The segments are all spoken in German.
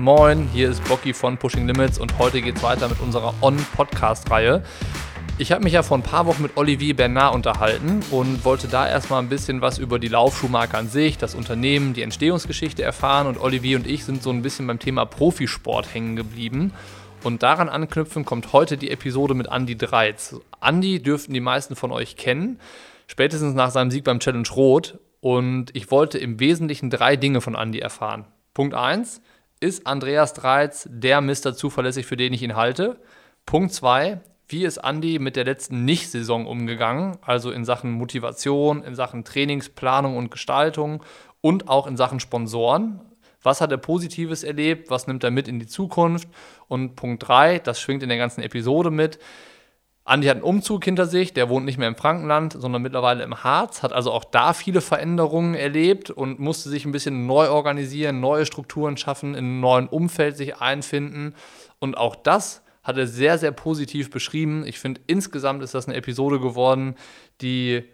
Moin, hier ist Bocky von Pushing Limits und heute geht es weiter mit unserer On-Podcast-Reihe. Ich habe mich ja vor ein paar Wochen mit Olivier Bernard unterhalten und wollte da erstmal ein bisschen was über die Laufschuhmarke an sich, das Unternehmen, die Entstehungsgeschichte erfahren und Olivier und ich sind so ein bisschen beim Thema Profisport hängen geblieben. Und daran anknüpfen kommt heute die Episode mit Andy Dreiz. Andy dürften die meisten von euch kennen, spätestens nach seinem Sieg beim Challenge Rot. Und ich wollte im Wesentlichen drei Dinge von Andy erfahren. Punkt 1, ist Andreas Dreiz der Mister zuverlässig, für den ich ihn halte? Punkt 2, wie ist Andy mit der letzten Nicht-Saison umgegangen? Also in Sachen Motivation, in Sachen Trainingsplanung und Gestaltung und auch in Sachen Sponsoren. Was hat er Positives erlebt? Was nimmt er mit in die Zukunft? Und Punkt 3, das schwingt in der ganzen Episode mit. Andi hat einen Umzug hinter sich, der wohnt nicht mehr im Frankenland, sondern mittlerweile im Harz, hat also auch da viele Veränderungen erlebt und musste sich ein bisschen neu organisieren, neue Strukturen schaffen, in einem neuen Umfeld sich einfinden. Und auch das hat er sehr, sehr positiv beschrieben. Ich finde, insgesamt ist das eine Episode geworden, die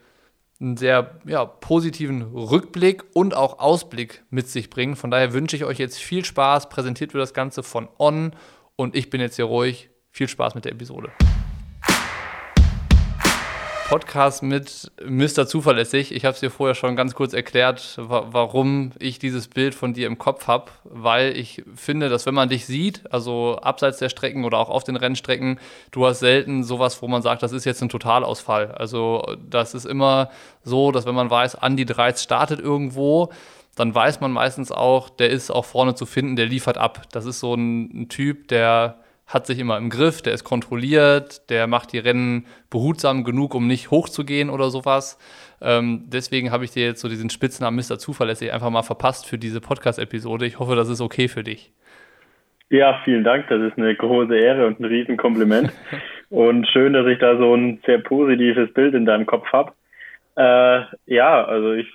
einen sehr ja, positiven Rückblick und auch Ausblick mit sich bringt. Von daher wünsche ich euch jetzt viel Spaß. Präsentiert wird das Ganze von On und ich bin jetzt hier ruhig. Viel Spaß mit der Episode. Podcast mit Mr. Zuverlässig. Ich habe es dir vorher schon ganz kurz erklärt, wa warum ich dieses Bild von dir im Kopf habe, weil ich finde, dass wenn man dich sieht, also abseits der Strecken oder auch auf den Rennstrecken, du hast selten sowas, wo man sagt, das ist jetzt ein Totalausfall. Also das ist immer so, dass wenn man weiß, Andi Dreiz startet irgendwo, dann weiß man meistens auch, der ist auch vorne zu finden, der liefert ab. Das ist so ein, ein Typ, der hat sich immer im Griff, der ist kontrolliert, der macht die Rennen behutsam genug, um nicht hochzugehen oder sowas. Ähm, deswegen habe ich dir jetzt so diesen Spitznamen Mr. Zuverlässig einfach mal verpasst für diese Podcast-Episode. Ich hoffe, das ist okay für dich. Ja, vielen Dank. Das ist eine große Ehre und ein Riesenkompliment. und schön, dass ich da so ein sehr positives Bild in deinem Kopf habe. Äh, ja, also ich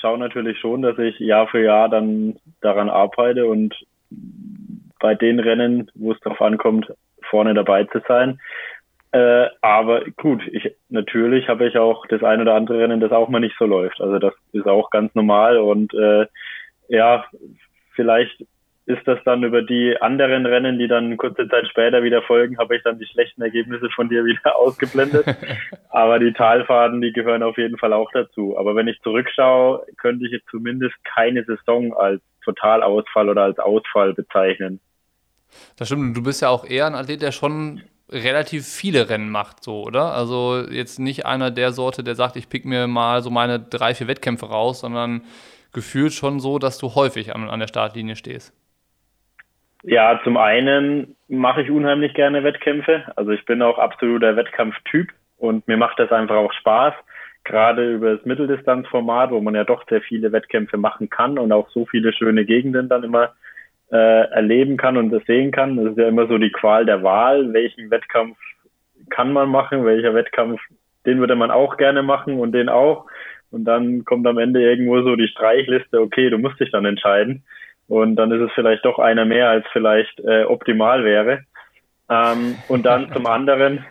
schaue natürlich schon, dass ich Jahr für Jahr dann daran arbeite und bei den Rennen, wo es darauf ankommt, vorne dabei zu sein. Äh, aber gut, ich natürlich habe ich auch das ein oder andere Rennen, das auch mal nicht so läuft. Also das ist auch ganz normal und äh, ja, vielleicht ist das dann über die anderen Rennen, die dann kurze Zeit später wieder folgen, habe ich dann die schlechten Ergebnisse von dir wieder ausgeblendet. Aber die Talfahrten, die gehören auf jeden Fall auch dazu. Aber wenn ich zurückschaue, könnte ich jetzt zumindest keine Saison als Totalausfall oder als Ausfall bezeichnen. Das stimmt. Du bist ja auch eher ein Athlet, der schon relativ viele Rennen macht, so, oder? Also jetzt nicht einer der Sorte, der sagt, ich pick mir mal so meine drei, vier Wettkämpfe raus, sondern gefühlt schon so, dass du häufig an, an der Startlinie stehst. Ja, zum einen mache ich unheimlich gerne Wettkämpfe. Also ich bin auch absoluter Wettkampftyp und mir macht das einfach auch Spaß. Gerade über das Mitteldistanzformat, wo man ja doch sehr viele Wettkämpfe machen kann und auch so viele schöne Gegenden dann immer äh, erleben kann und das sehen kann. Das ist ja immer so die Qual der Wahl. Welchen Wettkampf kann man machen? Welcher Wettkampf, den würde man auch gerne machen und den auch. Und dann kommt am Ende irgendwo so die Streichliste, okay, du musst dich dann entscheiden. Und dann ist es vielleicht doch einer mehr, als vielleicht äh, optimal wäre. Ähm, und dann zum anderen,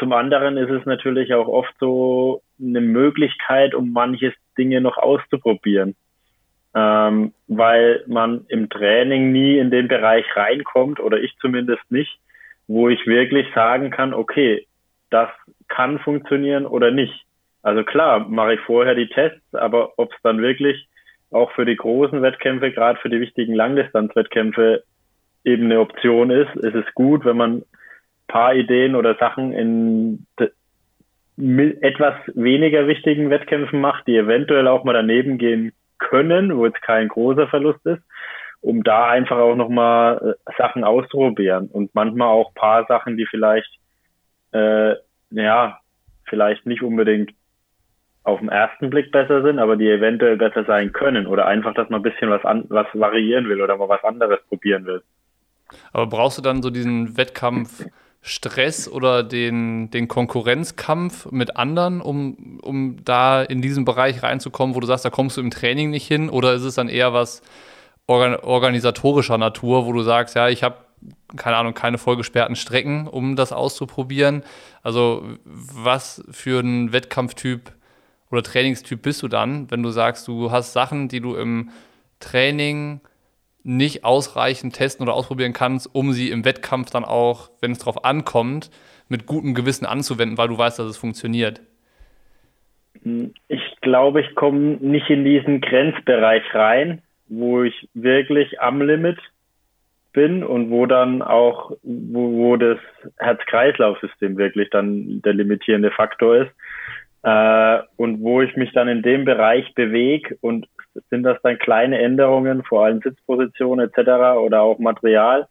zum anderen ist es natürlich auch oft so eine Möglichkeit, um manches Dinge noch auszuprobieren ähm, weil man im Training nie in den Bereich reinkommt oder ich zumindest nicht, wo ich wirklich sagen kann, okay, das kann funktionieren oder nicht. Also klar, mache ich vorher die Tests, aber ob es dann wirklich auch für die großen Wettkämpfe, gerade für die wichtigen Langdistanzwettkämpfe eben eine Option ist, ist es gut, wenn man paar Ideen oder Sachen in etwas weniger wichtigen Wettkämpfen macht, die eventuell auch mal daneben gehen können, wo jetzt kein großer Verlust ist, um da einfach auch nochmal äh, Sachen auszuprobieren und manchmal auch paar Sachen, die vielleicht, äh, ja, vielleicht nicht unbedingt auf den ersten Blick besser sind, aber die eventuell besser sein können oder einfach, dass man ein bisschen was, an, was variieren will oder mal was anderes probieren will. Aber brauchst du dann so diesen Wettkampf Stress oder den, den Konkurrenzkampf mit anderen, um, um da in diesen Bereich reinzukommen, wo du sagst, da kommst du im Training nicht hin? Oder ist es dann eher was organ organisatorischer Natur, wo du sagst, ja, ich habe keine Ahnung, keine vollgesperrten Strecken, um das auszuprobieren. Also was für ein Wettkampftyp oder Trainingstyp bist du dann, wenn du sagst, du hast Sachen, die du im Training nicht ausreichend testen oder ausprobieren kannst, um sie im Wettkampf dann auch, wenn es darauf ankommt, mit gutem Gewissen anzuwenden, weil du weißt, dass es funktioniert? Ich glaube, ich komme nicht in diesen Grenzbereich rein, wo ich wirklich am Limit bin und wo dann auch, wo, wo das Herz-Kreislauf-System wirklich dann der limitierende Faktor ist. Äh, und wo ich mich dann in dem Bereich bewege und sind das dann kleine Änderungen, vor allem Sitzposition etc. oder auch Material,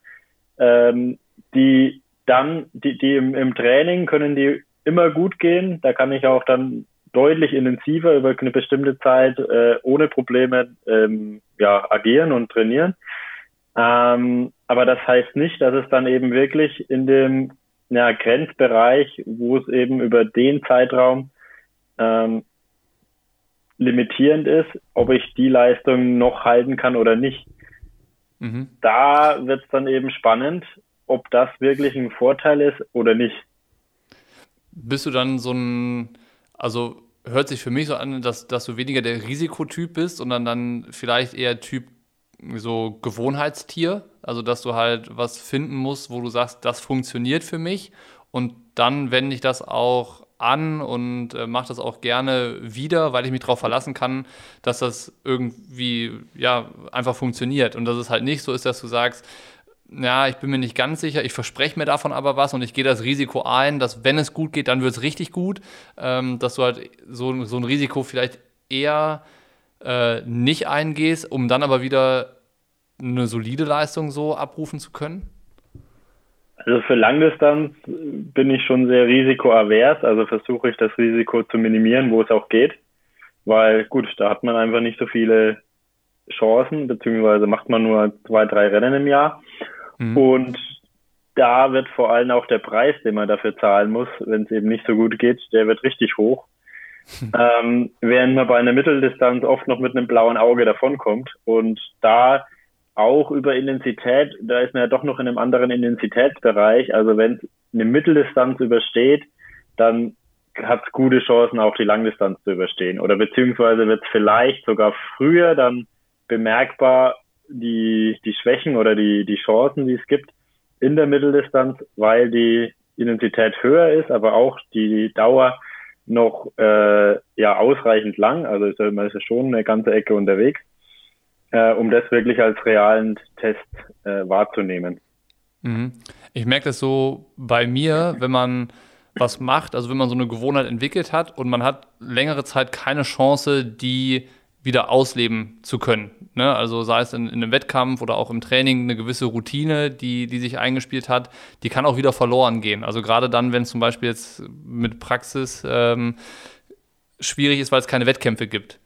ähm, die dann, die, die im, im Training können die immer gut gehen. Da kann ich auch dann deutlich intensiver über eine bestimmte Zeit äh, ohne Probleme ähm, ja, agieren und trainieren. Ähm, aber das heißt nicht, dass es dann eben wirklich in dem ja, Grenzbereich, wo es eben über den Zeitraum ähm, limitierend ist, ob ich die Leistung noch halten kann oder nicht. Mhm. Da wird es dann eben spannend, ob das wirklich ein Vorteil ist oder nicht. Bist du dann so ein, also hört sich für mich so an, dass, dass du weniger der Risikotyp bist, sondern dann vielleicht eher Typ so Gewohnheitstier, also dass du halt was finden musst, wo du sagst, das funktioniert für mich und dann wende ich das auch an und äh, mache das auch gerne wieder, weil ich mich darauf verlassen kann, dass das irgendwie ja einfach funktioniert und dass es halt nicht so ist, dass du sagst, ja, ich bin mir nicht ganz sicher, ich verspreche mir davon aber was und ich gehe das Risiko ein, dass wenn es gut geht, dann wird es richtig gut, ähm, dass du halt so, so ein Risiko vielleicht eher äh, nicht eingehst, um dann aber wieder eine solide Leistung so abrufen zu können? Also für Langdistanz bin ich schon sehr risikoavers, also versuche ich das Risiko zu minimieren, wo es auch geht, weil gut, da hat man einfach nicht so viele Chancen, beziehungsweise macht man nur zwei, drei Rennen im Jahr. Mhm. Und da wird vor allem auch der Preis, den man dafür zahlen muss, wenn es eben nicht so gut geht, der wird richtig hoch. ähm, während man bei einer Mitteldistanz oft noch mit einem blauen Auge davonkommt. Und da auch über Intensität, da ist man ja doch noch in einem anderen Intensitätsbereich. Also wenn es eine Mitteldistanz übersteht, dann hat es gute Chancen, auch die Langdistanz zu überstehen. Oder beziehungsweise wird es vielleicht sogar früher dann bemerkbar die, die Schwächen oder die, die Chancen, die es gibt in der Mitteldistanz, weil die Intensität höher ist, aber auch die Dauer noch äh, ja ausreichend lang. Also ist ja, man ist ja schon eine ganze Ecke unterwegs äh, um das wirklich als realen Test äh, wahrzunehmen. Mhm. Ich merke das so bei mir, wenn man was macht, also wenn man so eine Gewohnheit entwickelt hat und man hat längere Zeit keine Chance, die wieder ausleben zu können. Ne? Also sei es in, in, einem Wettkampf oder auch im Training eine gewisse Routine, die, die sich eingespielt hat, die kann auch wieder verloren gehen. Also gerade dann, wenn es zum Beispiel jetzt mit Praxis ähm, schwierig ist, weil es keine Wettkämpfe gibt.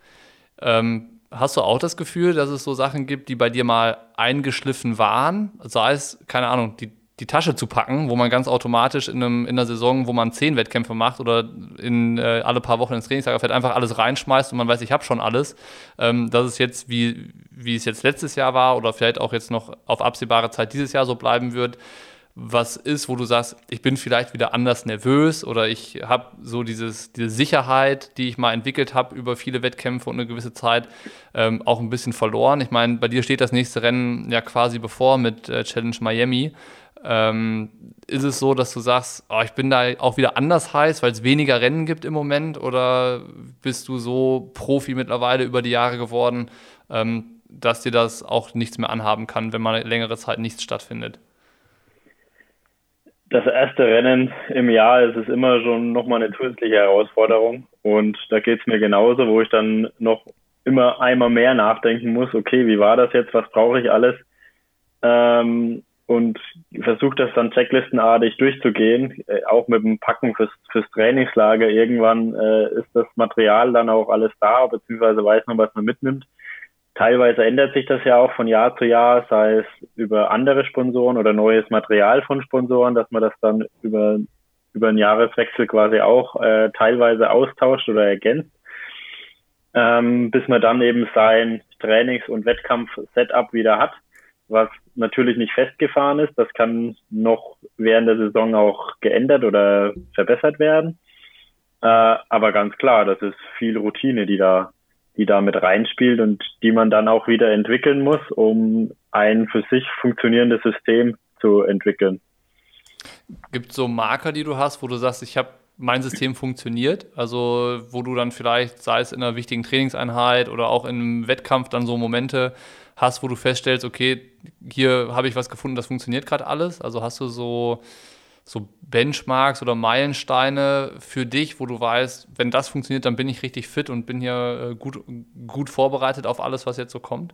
Ähm, Hast du auch das Gefühl, dass es so Sachen gibt, die bei dir mal eingeschliffen waren? Sei es, keine Ahnung, die, die Tasche zu packen, wo man ganz automatisch in, einem, in einer Saison, wo man zehn Wettkämpfe macht oder in äh, alle paar Wochen ins Trainingslager fährt, einfach alles reinschmeißt und man weiß, ich habe schon alles. Ähm, dass es jetzt, wie, wie es jetzt letztes Jahr war oder vielleicht auch jetzt noch auf absehbare Zeit dieses Jahr so bleiben wird, was ist, wo du sagst, ich bin vielleicht wieder anders nervös oder ich habe so dieses, diese Sicherheit, die ich mal entwickelt habe über viele Wettkämpfe und eine gewisse Zeit, ähm, auch ein bisschen verloren. Ich meine, bei dir steht das nächste Rennen ja quasi bevor mit äh, Challenge Miami. Ähm, ist es so, dass du sagst, oh, ich bin da auch wieder anders heiß, weil es weniger Rennen gibt im Moment? Oder bist du so Profi mittlerweile über die Jahre geworden, ähm, dass dir das auch nichts mehr anhaben kann, wenn mal längere Zeit nichts stattfindet? Das erste Rennen im Jahr ist es immer schon nochmal eine zusätzliche Herausforderung. Und da geht es mir genauso, wo ich dann noch immer einmal mehr nachdenken muss, okay, wie war das jetzt, was brauche ich alles? Ähm, und versuche das dann checklistenartig durchzugehen, äh, auch mit dem Packen fürs, fürs Trainingslager. Irgendwann äh, ist das Material dann auch alles da, beziehungsweise weiß man, was man mitnimmt. Teilweise ändert sich das ja auch von Jahr zu Jahr, sei es über andere Sponsoren oder neues Material von Sponsoren, dass man das dann über, über einen Jahreswechsel quasi auch äh, teilweise austauscht oder ergänzt, ähm, bis man dann eben sein Trainings- und Wettkampf-Setup wieder hat, was natürlich nicht festgefahren ist. Das kann noch während der Saison auch geändert oder verbessert werden. Äh, aber ganz klar, das ist viel Routine, die da die da mit reinspielt und die man dann auch wieder entwickeln muss, um ein für sich funktionierendes System zu entwickeln. Gibt es so Marker, die du hast, wo du sagst, ich habe mein System funktioniert? Also wo du dann vielleicht, sei es in einer wichtigen Trainingseinheit oder auch in einem Wettkampf, dann so Momente hast, wo du feststellst, okay, hier habe ich was gefunden, das funktioniert gerade alles. Also hast du so, so Benchmarks oder Meilensteine für dich, wo du weißt, wenn das funktioniert, dann bin ich richtig fit und bin hier äh, gut, gut vorbereitet auf alles, was jetzt so kommt?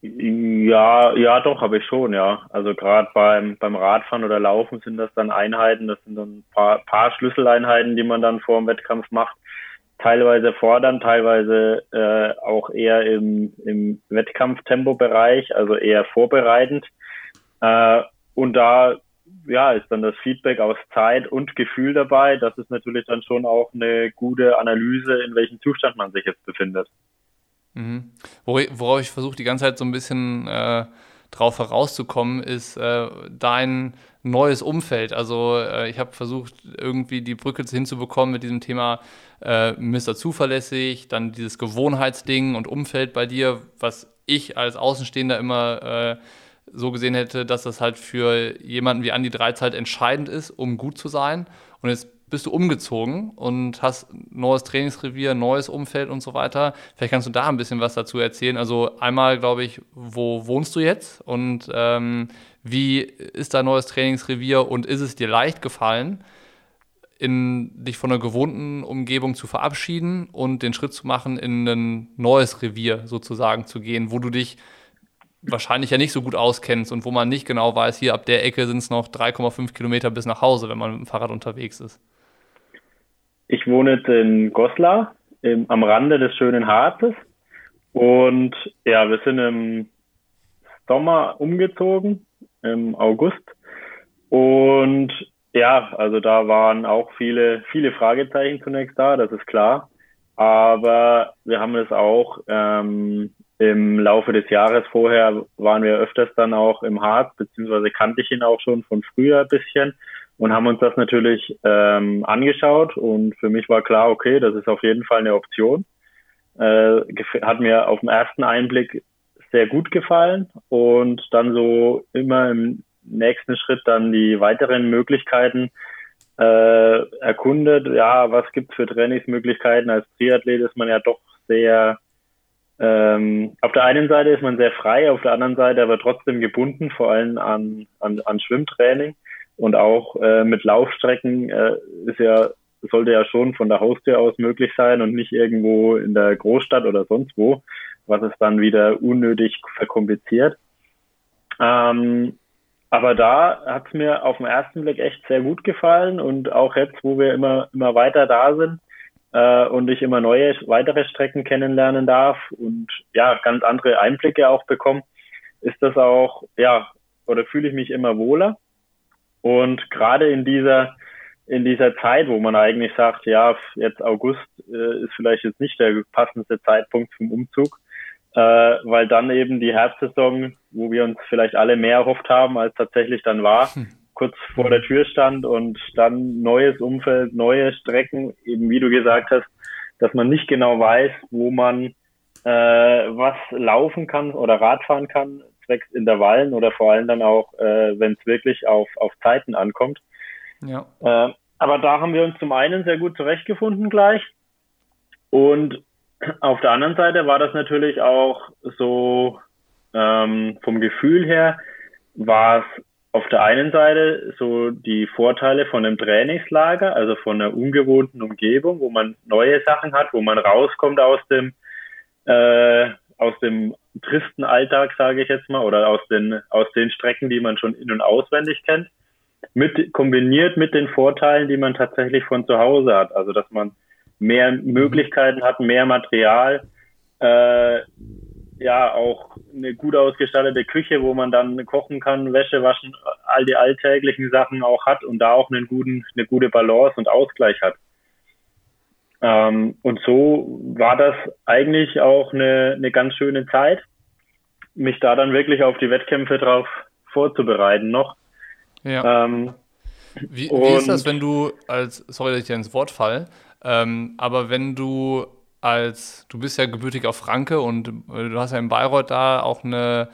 Ja, ja, doch, habe ich schon, ja. Also gerade beim, beim Radfahren oder Laufen sind das dann Einheiten, das sind dann ein paar, paar Schlüsseleinheiten, die man dann vor dem Wettkampf macht. Teilweise fordern, teilweise äh, auch eher im, im Wettkampftempo-Bereich, also eher vorbereitend. Äh, und da ja, ist dann das Feedback aus Zeit und Gefühl dabei. Das ist natürlich dann schon auch eine gute Analyse, in welchem Zustand man sich jetzt befindet. Mhm. Worauf ich versuche die ganze Zeit so ein bisschen äh, drauf herauszukommen, ist äh, dein neues Umfeld. Also äh, ich habe versucht, irgendwie die Brücke hinzubekommen mit diesem Thema äh, Mr. Zuverlässig, dann dieses Gewohnheitsding und Umfeld bei dir, was ich als Außenstehender immer äh, so gesehen hätte, dass das halt für jemanden wie Andi Dreizeit entscheidend ist, um gut zu sein. Und jetzt bist du umgezogen und hast neues Trainingsrevier, neues Umfeld und so weiter. Vielleicht kannst du da ein bisschen was dazu erzählen. Also einmal, glaube ich, wo wohnst du jetzt und ähm, wie ist dein neues Trainingsrevier und ist es dir leicht gefallen, in dich von einer gewohnten Umgebung zu verabschieden und den Schritt zu machen, in ein neues Revier sozusagen zu gehen, wo du dich wahrscheinlich ja nicht so gut auskennst und wo man nicht genau weiß, hier ab der Ecke sind es noch 3,5 Kilometer bis nach Hause, wenn man mit dem Fahrrad unterwegs ist. Ich wohne in Goslar, im, am Rande des schönen Harzes. Und ja, wir sind im Sommer umgezogen, im August. Und ja, also da waren auch viele, viele Fragezeichen zunächst da, das ist klar. Aber wir haben es auch ähm, im Laufe des Jahres vorher waren wir öfters dann auch im Harz, beziehungsweise kannte ich ihn auch schon von früher ein bisschen und haben uns das natürlich ähm, angeschaut und für mich war klar, okay, das ist auf jeden Fall eine Option. Äh, hat mir auf den ersten Einblick sehr gut gefallen und dann so immer im nächsten Schritt dann die weiteren Möglichkeiten äh, erkundet. Ja, was gibt's für Trainingsmöglichkeiten? Als Triathlet ist man ja doch sehr ähm, auf der einen Seite ist man sehr frei, auf der anderen Seite aber trotzdem gebunden, vor allem an, an, an Schwimmtraining. Und auch äh, mit Laufstrecken äh, ist ja, sollte ja schon von der Haustür aus möglich sein und nicht irgendwo in der Großstadt oder sonst wo, was es dann wieder unnötig verkompliziert. Ähm, aber da hat es mir auf den ersten Blick echt sehr gut gefallen und auch jetzt, wo wir immer, immer weiter da sind äh, und ich immer neue, weitere Strecken kennenlernen darf und ja, ganz andere Einblicke auch bekomme, ist das auch, ja, oder fühle ich mich immer wohler. Und gerade in dieser in dieser Zeit, wo man eigentlich sagt, ja, jetzt August äh, ist vielleicht jetzt nicht der passendste Zeitpunkt zum Umzug, äh, weil dann eben die Herbstsaison, wo wir uns vielleicht alle mehr erhofft haben, als tatsächlich dann war, hm. Kurz vor der Tür stand und dann neues Umfeld, neue Strecken, eben wie du gesagt hast, dass man nicht genau weiß, wo man äh, was laufen kann oder Radfahren kann, zwecks Intervallen oder vor allem dann auch, äh, wenn es wirklich auf, auf Zeiten ankommt. Ja. Äh, aber da haben wir uns zum einen sehr gut zurechtgefunden gleich. Und auf der anderen Seite war das natürlich auch so ähm, vom Gefühl her, war es auf der einen Seite so die Vorteile von einem Trainingslager, also von einer ungewohnten Umgebung, wo man neue Sachen hat, wo man rauskommt aus dem äh, aus dem tristen Alltag, sage ich jetzt mal, oder aus den, aus den Strecken, die man schon in- und auswendig kennt, mit, kombiniert mit den Vorteilen, die man tatsächlich von zu Hause hat. Also, dass man mehr Möglichkeiten hat, mehr Material, äh, ja, auch eine gut ausgestattete Küche, wo man dann kochen kann, Wäsche waschen, all die alltäglichen Sachen auch hat und da auch einen guten, eine gute Balance und Ausgleich hat. Ähm, und so war das eigentlich auch eine, eine ganz schöne Zeit, mich da dann wirklich auf die Wettkämpfe drauf vorzubereiten noch. Ja. Ähm, wie, wie ist das, wenn du als, sorry, dass ich dir ins Wort fall, ähm, aber wenn du als, du bist ja gebürtiger Franke und äh, du hast ja in Bayreuth da auch eine,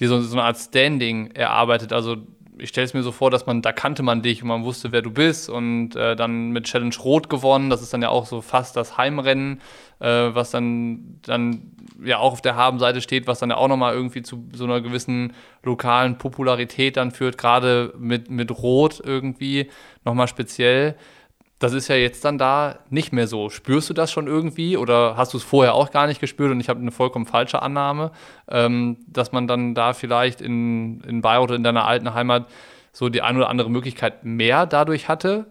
die so, so eine Art Standing erarbeitet. Also ich stelle es mir so vor, dass man, da kannte man dich und man wusste, wer du bist und äh, dann mit Challenge Rot gewonnen. Das ist dann ja auch so fast das Heimrennen, äh, was dann, dann ja auch auf der Habenseite steht, was dann ja auch nochmal irgendwie zu so einer gewissen lokalen Popularität dann führt, gerade mit, mit Rot irgendwie nochmal speziell. Das ist ja jetzt dann da nicht mehr so. Spürst du das schon irgendwie oder hast du es vorher auch gar nicht gespürt und ich habe eine vollkommen falsche Annahme, ähm, dass man dann da vielleicht in, in Bayreuth oder in deiner alten Heimat so die eine oder andere Möglichkeit mehr dadurch hatte?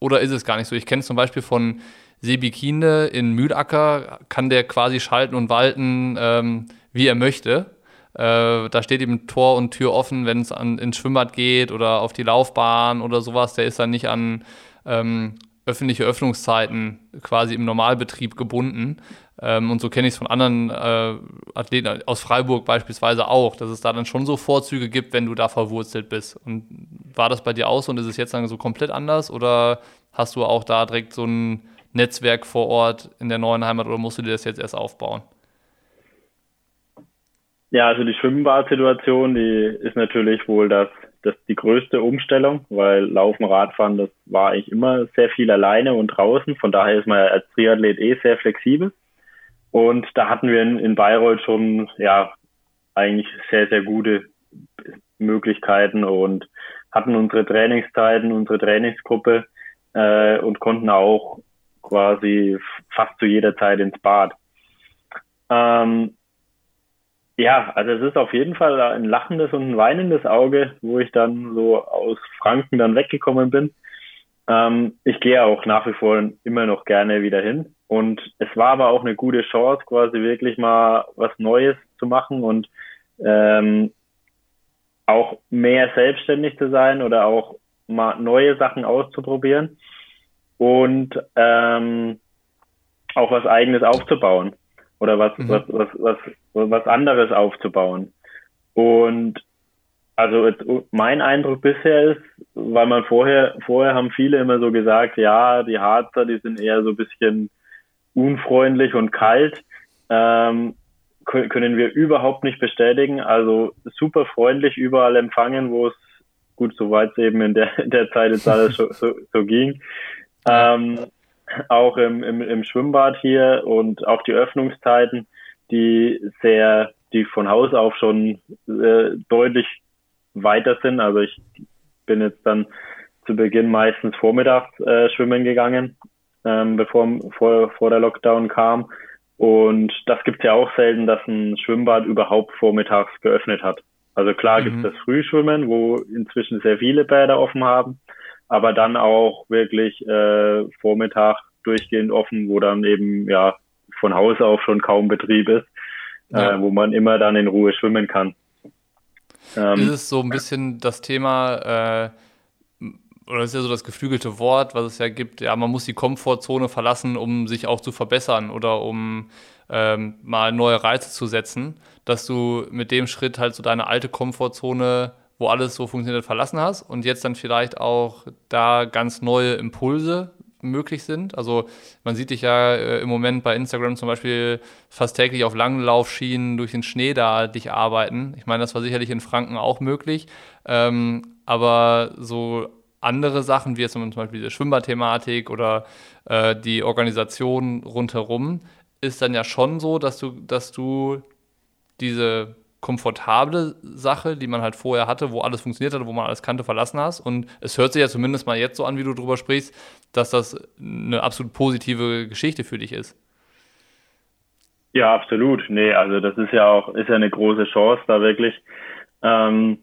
Oder ist es gar nicht so? Ich kenne es zum Beispiel von Sebi Kiende in Mühlacker, kann der quasi schalten und walten, ähm, wie er möchte. Äh, da steht ihm Tor und Tür offen, wenn es ins Schwimmbad geht oder auf die Laufbahn oder sowas. Der ist dann nicht an ähm, öffentliche Öffnungszeiten quasi im Normalbetrieb gebunden. Ähm, und so kenne ich es von anderen äh, Athleten aus Freiburg beispielsweise auch, dass es da dann schon so Vorzüge gibt, wenn du da verwurzelt bist. Und war das bei dir auch so und ist es jetzt dann so komplett anders oder hast du auch da direkt so ein Netzwerk vor Ort in der neuen Heimat oder musst du dir das jetzt erst aufbauen? Ja, also die Schwimmbadsituation, die ist natürlich wohl das das die größte Umstellung, weil Laufen, Radfahren, das war eigentlich immer sehr viel alleine und draußen. Von daher ist man als Triathlet eh sehr flexibel. Und da hatten wir in, in Bayreuth schon, ja, eigentlich sehr, sehr gute Möglichkeiten und hatten unsere Trainingszeiten, unsere Trainingsgruppe äh, und konnten auch quasi fast zu jeder Zeit ins Bad. Ähm, ja, also es ist auf jeden Fall ein lachendes und ein weinendes Auge, wo ich dann so aus Franken dann weggekommen bin. Ähm, ich gehe auch nach wie vor immer noch gerne wieder hin. Und es war aber auch eine gute Chance, quasi wirklich mal was Neues zu machen und ähm, auch mehr selbstständig zu sein oder auch mal neue Sachen auszuprobieren und ähm, auch was eigenes aufzubauen oder was, mhm. was, was, was, was anderes aufzubauen. Und also jetzt, mein Eindruck bisher ist, weil man vorher, vorher haben viele immer so gesagt, ja, die Harzer, die sind eher so ein bisschen unfreundlich und kalt, ähm, können wir überhaupt nicht bestätigen. Also super freundlich überall empfangen, wo es gut, soweit es eben in der, in der Zeit jetzt alles so, so, so ging. Ähm, auch im, im, im Schwimmbad hier und auch die Öffnungszeiten, die sehr, die von Haus auf schon äh, deutlich weiter sind. Also ich bin jetzt dann zu Beginn meistens vormittags äh, schwimmen gegangen, ähm, bevor vor, vor der Lockdown kam. Und das gibt's ja auch selten, dass ein Schwimmbad überhaupt vormittags geöffnet hat. Also klar mhm. gibt's das Frühschwimmen, wo inzwischen sehr viele Bäder offen haben aber dann auch wirklich äh, Vormittag durchgehend offen, wo dann eben ja von Haus auf schon kaum Betrieb ist, äh, ja. äh, wo man immer dann in Ruhe schwimmen kann. Ähm, ist es so ein bisschen das Thema, äh, oder ist ja so das geflügelte Wort, was es ja gibt, ja, man muss die Komfortzone verlassen, um sich auch zu verbessern oder um ähm, mal neue Reize zu setzen, dass du mit dem Schritt halt so deine alte Komfortzone wo alles so funktioniert, verlassen hast und jetzt dann vielleicht auch da ganz neue Impulse möglich sind. Also man sieht dich ja äh, im Moment bei Instagram zum Beispiel fast täglich auf Langlaufschienen durch den Schnee da dich arbeiten. Ich meine, das war sicherlich in Franken auch möglich. Ähm, aber so andere Sachen, wie jetzt zum Beispiel diese Schwimmbadthematik oder äh, die Organisation rundherum, ist dann ja schon so, dass du, dass du diese komfortable Sache, die man halt vorher hatte, wo alles funktioniert hat, wo man alles kannte, verlassen hast. Und es hört sich ja zumindest mal jetzt so an, wie du drüber sprichst, dass das eine absolut positive Geschichte für dich ist. Ja, absolut. Nee, also das ist ja auch, ist ja eine große Chance, da wirklich, ähm,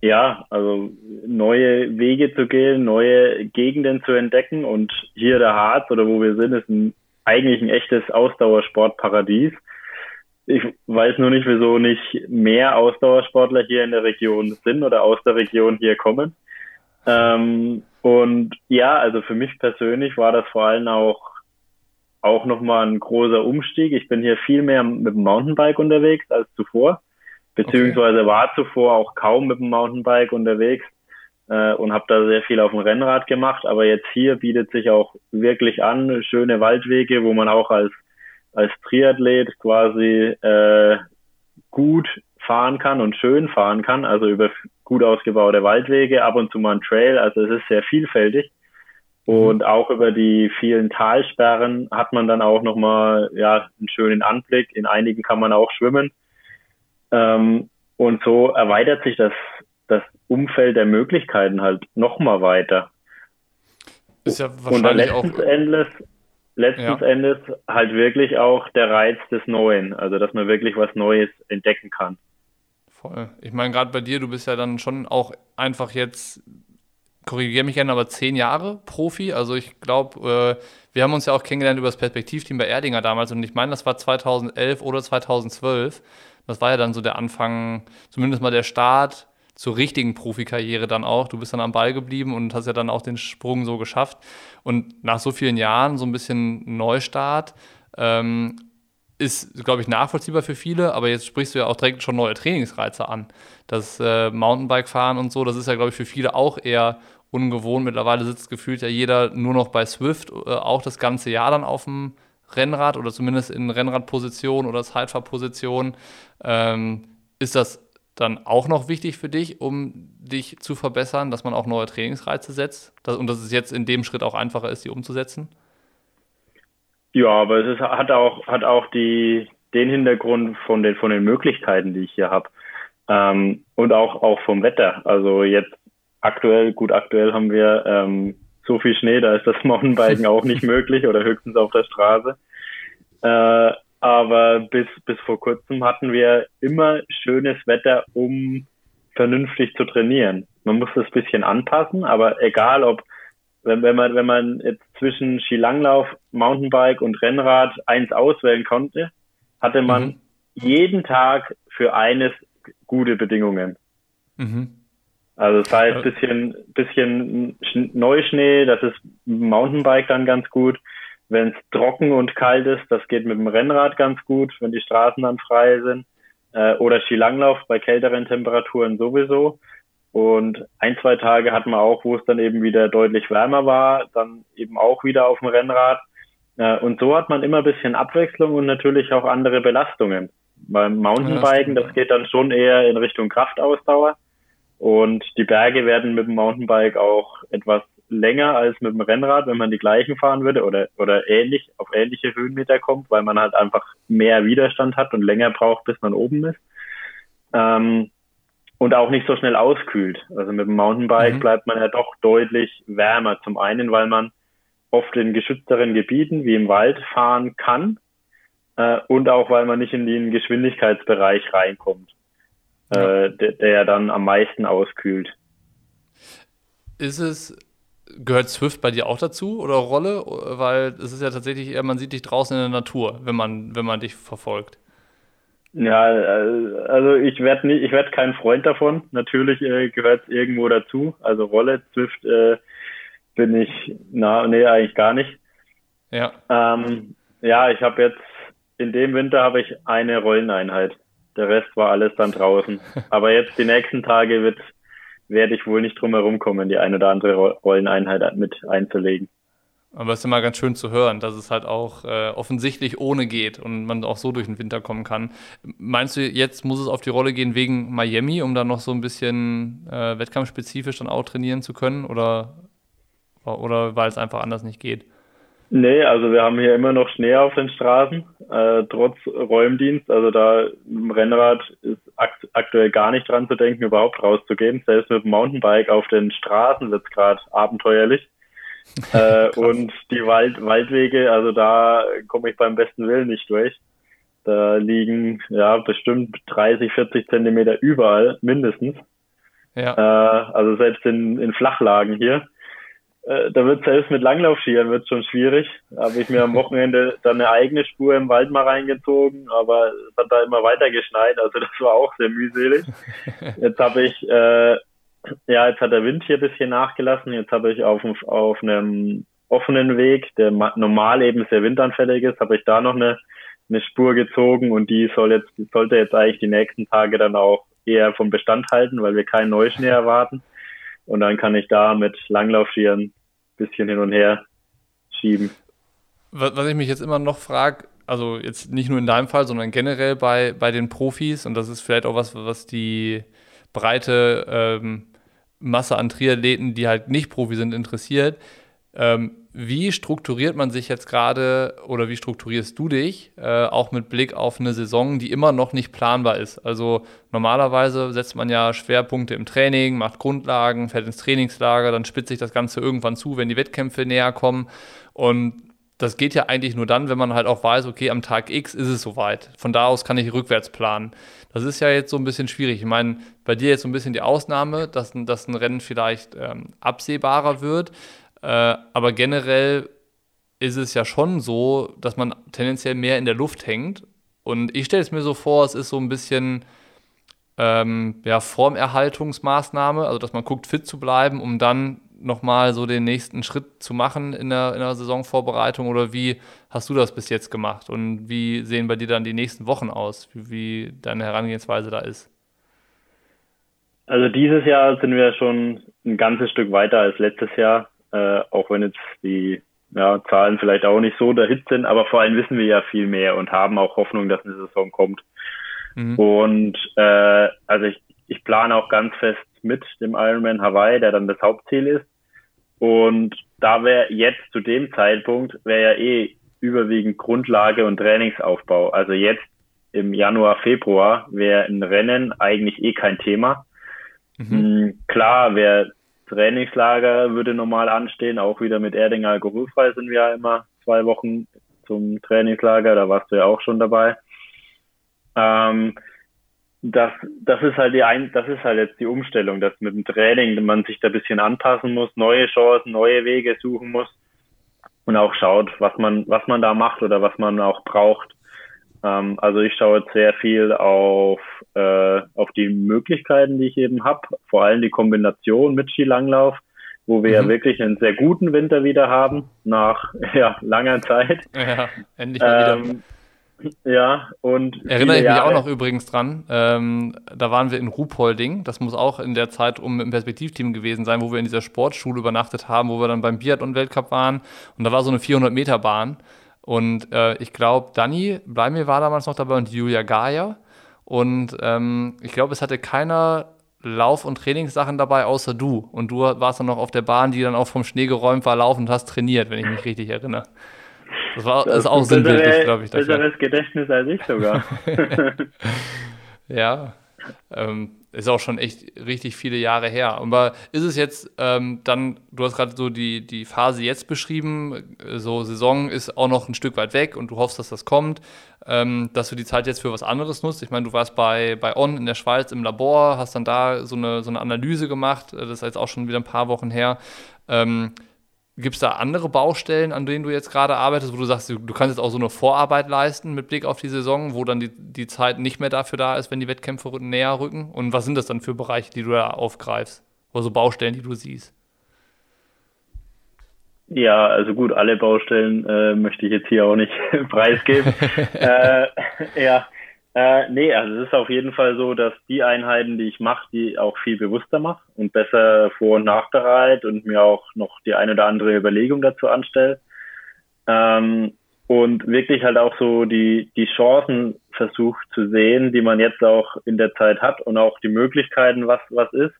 ja, also neue Wege zu gehen, neue Gegenden zu entdecken. Und hier der Harz oder wo wir sind, ist ein, eigentlich ein echtes Ausdauersportparadies. Ich weiß nur nicht, wieso nicht mehr Ausdauersportler hier in der Region sind oder aus der Region hier kommen. Ähm, und ja, also für mich persönlich war das vor allem auch auch nochmal ein großer Umstieg. Ich bin hier viel mehr mit dem Mountainbike unterwegs als zuvor, beziehungsweise okay. war zuvor auch kaum mit dem Mountainbike unterwegs äh, und habe da sehr viel auf dem Rennrad gemacht. Aber jetzt hier bietet sich auch wirklich an, schöne Waldwege, wo man auch als als Triathlet quasi äh, gut fahren kann und schön fahren kann, also über gut ausgebaute Waldwege, ab und zu mal ein Trail, also es ist sehr vielfältig. Mhm. Und auch über die vielen Talsperren hat man dann auch nochmal ja, einen schönen Anblick. In einigen kann man auch schwimmen. Ähm, und so erweitert sich das, das Umfeld der Möglichkeiten halt nochmal weiter. Ist ja wahrscheinlich und letzten auch Endes, letzten ja. Endes halt wirklich auch der Reiz des Neuen, also dass man wirklich was Neues entdecken kann. Voll. Ich meine, gerade bei dir, du bist ja dann schon auch einfach jetzt, korrigiere mich gerne, aber zehn Jahre Profi. Also ich glaube, äh, wir haben uns ja auch kennengelernt über das Perspektivteam bei Erdinger damals und ich meine, das war 2011 oder 2012. Das war ja dann so der Anfang, zumindest mal der Start zur richtigen Profikarriere dann auch. Du bist dann am Ball geblieben und hast ja dann auch den Sprung so geschafft. Und nach so vielen Jahren so ein bisschen Neustart ähm, ist, glaube ich, nachvollziehbar für viele, aber jetzt sprichst du ja auch direkt schon neue Trainingsreize an. Das äh, Mountainbike-Fahren und so, das ist ja, glaube ich, für viele auch eher ungewohnt. Mittlerweile sitzt gefühlt ja jeder nur noch bei Swift, äh, auch das ganze Jahr dann auf dem Rennrad oder zumindest in Rennradposition oder Sidefahrposition. Ähm, ist das dann auch noch wichtig für dich, um dich zu verbessern, dass man auch neue Trainingsreize setzt dass, und dass es jetzt in dem Schritt auch einfacher ist, die umzusetzen? Ja, aber es ist, hat auch, hat auch die, den Hintergrund von den, von den Möglichkeiten, die ich hier habe. Ähm, und auch, auch vom Wetter. Also jetzt aktuell, gut, aktuell haben wir ähm, so viel Schnee, da ist das Mountainbiken auch nicht möglich oder höchstens auf der Straße. Äh, aber bis, bis vor kurzem hatten wir immer schönes Wetter, um vernünftig zu trainieren. Man muss das bisschen anpassen, aber egal ob wenn, wenn man, wenn man jetzt zwischen Skilanglauf, Mountainbike und Rennrad eins auswählen konnte, hatte man mhm. jeden Tag für eines gute Bedingungen. Mhm. Also das heißt, bisschen, bisschen Neuschnee, das ist Mountainbike dann ganz gut. Wenn es trocken und kalt ist, das geht mit dem Rennrad ganz gut, wenn die Straßen dann frei sind. Äh, oder Skilanglauf bei kälteren Temperaturen sowieso. Und ein, zwei Tage hatten wir auch, wo es dann eben wieder deutlich wärmer war, dann eben auch wieder auf dem Rennrad. Und so hat man immer ein bisschen Abwechslung und natürlich auch andere Belastungen. Beim Mountainbiken, das geht dann schon eher in Richtung Kraftausdauer. Und die Berge werden mit dem Mountainbike auch etwas länger als mit dem Rennrad, wenn man die gleichen fahren würde oder, oder ähnlich, auf ähnliche Höhenmeter kommt, weil man halt einfach mehr Widerstand hat und länger braucht, bis man oben ist. Ähm, und auch nicht so schnell auskühlt. Also mit dem Mountainbike mhm. bleibt man ja doch deutlich wärmer. Zum einen, weil man oft in geschützteren Gebieten wie im Wald fahren kann äh, und auch weil man nicht in den Geschwindigkeitsbereich reinkommt, ja. äh, der, der ja dann am meisten auskühlt. Ist es Gehört Swift bei dir auch dazu oder Rolle? Weil es ist ja tatsächlich eher, man sieht dich draußen in der Natur, wenn man, wenn man dich verfolgt. Ja, äh, also ich werde nicht, ich werde kein Freund davon. Natürlich äh, gehört es irgendwo dazu. Also Rolle, Zwift äh, bin ich, na, nee, eigentlich gar nicht. Ja. Ähm, ja, ich habe jetzt, in dem Winter habe ich eine Rolleneinheit. Der Rest war alles dann draußen. Aber jetzt die nächsten Tage wird, werde ich wohl nicht drum herum kommen, die eine oder andere Rolleneinheit mit einzulegen. Aber es ist immer ganz schön zu hören, dass es halt auch äh, offensichtlich ohne geht und man auch so durch den Winter kommen kann. Meinst du, jetzt muss es auf die Rolle gehen wegen Miami, um dann noch so ein bisschen äh, wettkampfspezifisch dann auch trainieren zu können? Oder, oder weil es einfach anders nicht geht? Nee, also wir haben hier immer noch Schnee auf den Straßen, äh, trotz Räumdienst. Also da im Rennrad ist akt aktuell gar nicht dran zu denken, überhaupt rauszugehen. Selbst mit dem Mountainbike auf den Straßen wird es gerade abenteuerlich. äh, und die Wald Waldwege, also da komme ich beim besten Willen nicht durch. Da liegen ja bestimmt 30, 40 Zentimeter überall mindestens. Ja. Äh, also selbst in, in Flachlagen hier. Äh, da wird selbst mit Langlaufskiern wird schon schwierig. Da habe ich mir am Wochenende dann eine eigene Spur im Wald mal reingezogen, aber es hat da immer weiter geschneit, also das war auch sehr mühselig. Jetzt habe ich äh, ja, jetzt hat der Wind hier ein bisschen nachgelassen. Jetzt habe ich auf, auf einem offenen Weg, der normal eben sehr windanfällig ist, habe ich da noch eine, eine Spur gezogen und die soll jetzt, sollte jetzt eigentlich die nächsten Tage dann auch eher vom Bestand halten, weil wir keinen Neuschnee erwarten. Und dann kann ich da mit Langlaufschieren ein bisschen hin und her schieben. Was ich mich jetzt immer noch frage, also jetzt nicht nur in deinem Fall, sondern generell bei, bei den Profis, und das ist vielleicht auch was, was die breite ähm, Masse an Triathleten, die halt nicht Profi sind, interessiert. Ähm, wie strukturiert man sich jetzt gerade oder wie strukturierst du dich, äh, auch mit Blick auf eine Saison, die immer noch nicht planbar ist? Also normalerweise setzt man ja Schwerpunkte im Training, macht Grundlagen, fährt ins Trainingslager, dann spitzt sich das Ganze irgendwann zu, wenn die Wettkämpfe näher kommen. Und das geht ja eigentlich nur dann, wenn man halt auch weiß, okay, am Tag X ist es soweit. Von da aus kann ich rückwärts planen. Das ist ja jetzt so ein bisschen schwierig. Ich meine, bei dir jetzt so ein bisschen die Ausnahme, dass, dass ein Rennen vielleicht ähm, absehbarer wird. Äh, aber generell ist es ja schon so, dass man tendenziell mehr in der Luft hängt. Und ich stelle es mir so vor, es ist so ein bisschen ähm, ja, Formerhaltungsmaßnahme, also dass man guckt, fit zu bleiben, um dann nochmal so den nächsten Schritt zu machen in der, in der Saisonvorbereitung? Oder wie hast du das bis jetzt gemacht? Und wie sehen bei dir dann die nächsten Wochen aus, wie, wie deine Herangehensweise da ist? Also dieses Jahr sind wir schon ein ganzes Stück weiter als letztes Jahr, äh, auch wenn jetzt die ja, Zahlen vielleicht auch nicht so der Hit sind, aber vor allem wissen wir ja viel mehr und haben auch Hoffnung, dass eine Saison kommt. Mhm. Und äh, also ich, ich plane auch ganz fest mit dem Ironman Hawaii, der dann das Hauptziel ist. Und da wäre jetzt zu dem Zeitpunkt, wäre ja eh überwiegend Grundlage und Trainingsaufbau. Also jetzt im Januar, Februar wäre ein Rennen eigentlich eh kein Thema. Mhm. Hm, klar, wäre Trainingslager würde normal anstehen, auch wieder mit Erding alkoholfrei sind wir ja immer zwei Wochen zum Trainingslager, da warst du ja auch schon dabei. Ähm, das, das ist halt die ein, das ist halt jetzt die Umstellung, dass mit dem Training man sich da ein bisschen anpassen muss, neue Chancen, neue Wege suchen muss und auch schaut, was man, was man da macht oder was man auch braucht. Ähm, also ich schaue jetzt sehr viel auf, äh, auf die Möglichkeiten, die ich eben habe, vor allem die Kombination mit Skilanglauf, wo wir mhm. ja wirklich einen sehr guten Winter wieder haben, nach ja, langer Zeit. Ja, endlich mal ähm, wieder ja, und. Erinnere ich mich Jahre. auch noch übrigens dran. Ähm, da waren wir in Ruhpolding. Das muss auch in der Zeit um im Perspektivteam gewesen sein, wo wir in dieser Sportschule übernachtet haben, wo wir dann beim Biathlon-Weltcup waren. Und da war so eine 400-Meter-Bahn. Und äh, ich glaube, Dani Bleimir war damals noch dabei und Julia Gaia. Und ähm, ich glaube, es hatte keiner Lauf- und Trainingssachen dabei, außer du. Und du warst dann noch auf der Bahn, die dann auch vom Schnee geräumt war, laufend hast trainiert, wenn ich mich richtig erinnere. Das war das ist auch sinnbildlich, glaube ich. Dafür. Besseres Gedächtnis als ich sogar. ja, ähm, ist auch schon echt richtig viele Jahre her. Aber ist es jetzt ähm, dann, du hast gerade so die, die Phase jetzt beschrieben, so Saison ist auch noch ein Stück weit weg und du hoffst, dass das kommt, ähm, dass du die Zeit jetzt für was anderes nutzt. Ich meine, du warst bei, bei On in der Schweiz im Labor, hast dann da so eine, so eine Analyse gemacht, das ist jetzt auch schon wieder ein paar Wochen her. Ähm, Gibt es da andere Baustellen, an denen du jetzt gerade arbeitest, wo du sagst, du, du, kannst jetzt auch so eine Vorarbeit leisten mit Blick auf die Saison, wo dann die, die Zeit nicht mehr dafür da ist, wenn die Wettkämpfe näher rücken? Und was sind das dann für Bereiche, die du da aufgreifst? Oder so Baustellen, die du siehst? Ja, also gut, alle Baustellen äh, möchte ich jetzt hier auch nicht preisgeben. äh, ja, äh, nee, also es ist auf jeden Fall so, dass die Einheiten, die ich mache, die auch viel bewusster mache und besser vor- und nachbereit und mir auch noch die eine oder andere Überlegung dazu anstelle. Ähm, und wirklich halt auch so die, die Chancen versucht zu sehen, die man jetzt auch in der Zeit hat und auch die Möglichkeiten, was, was ist.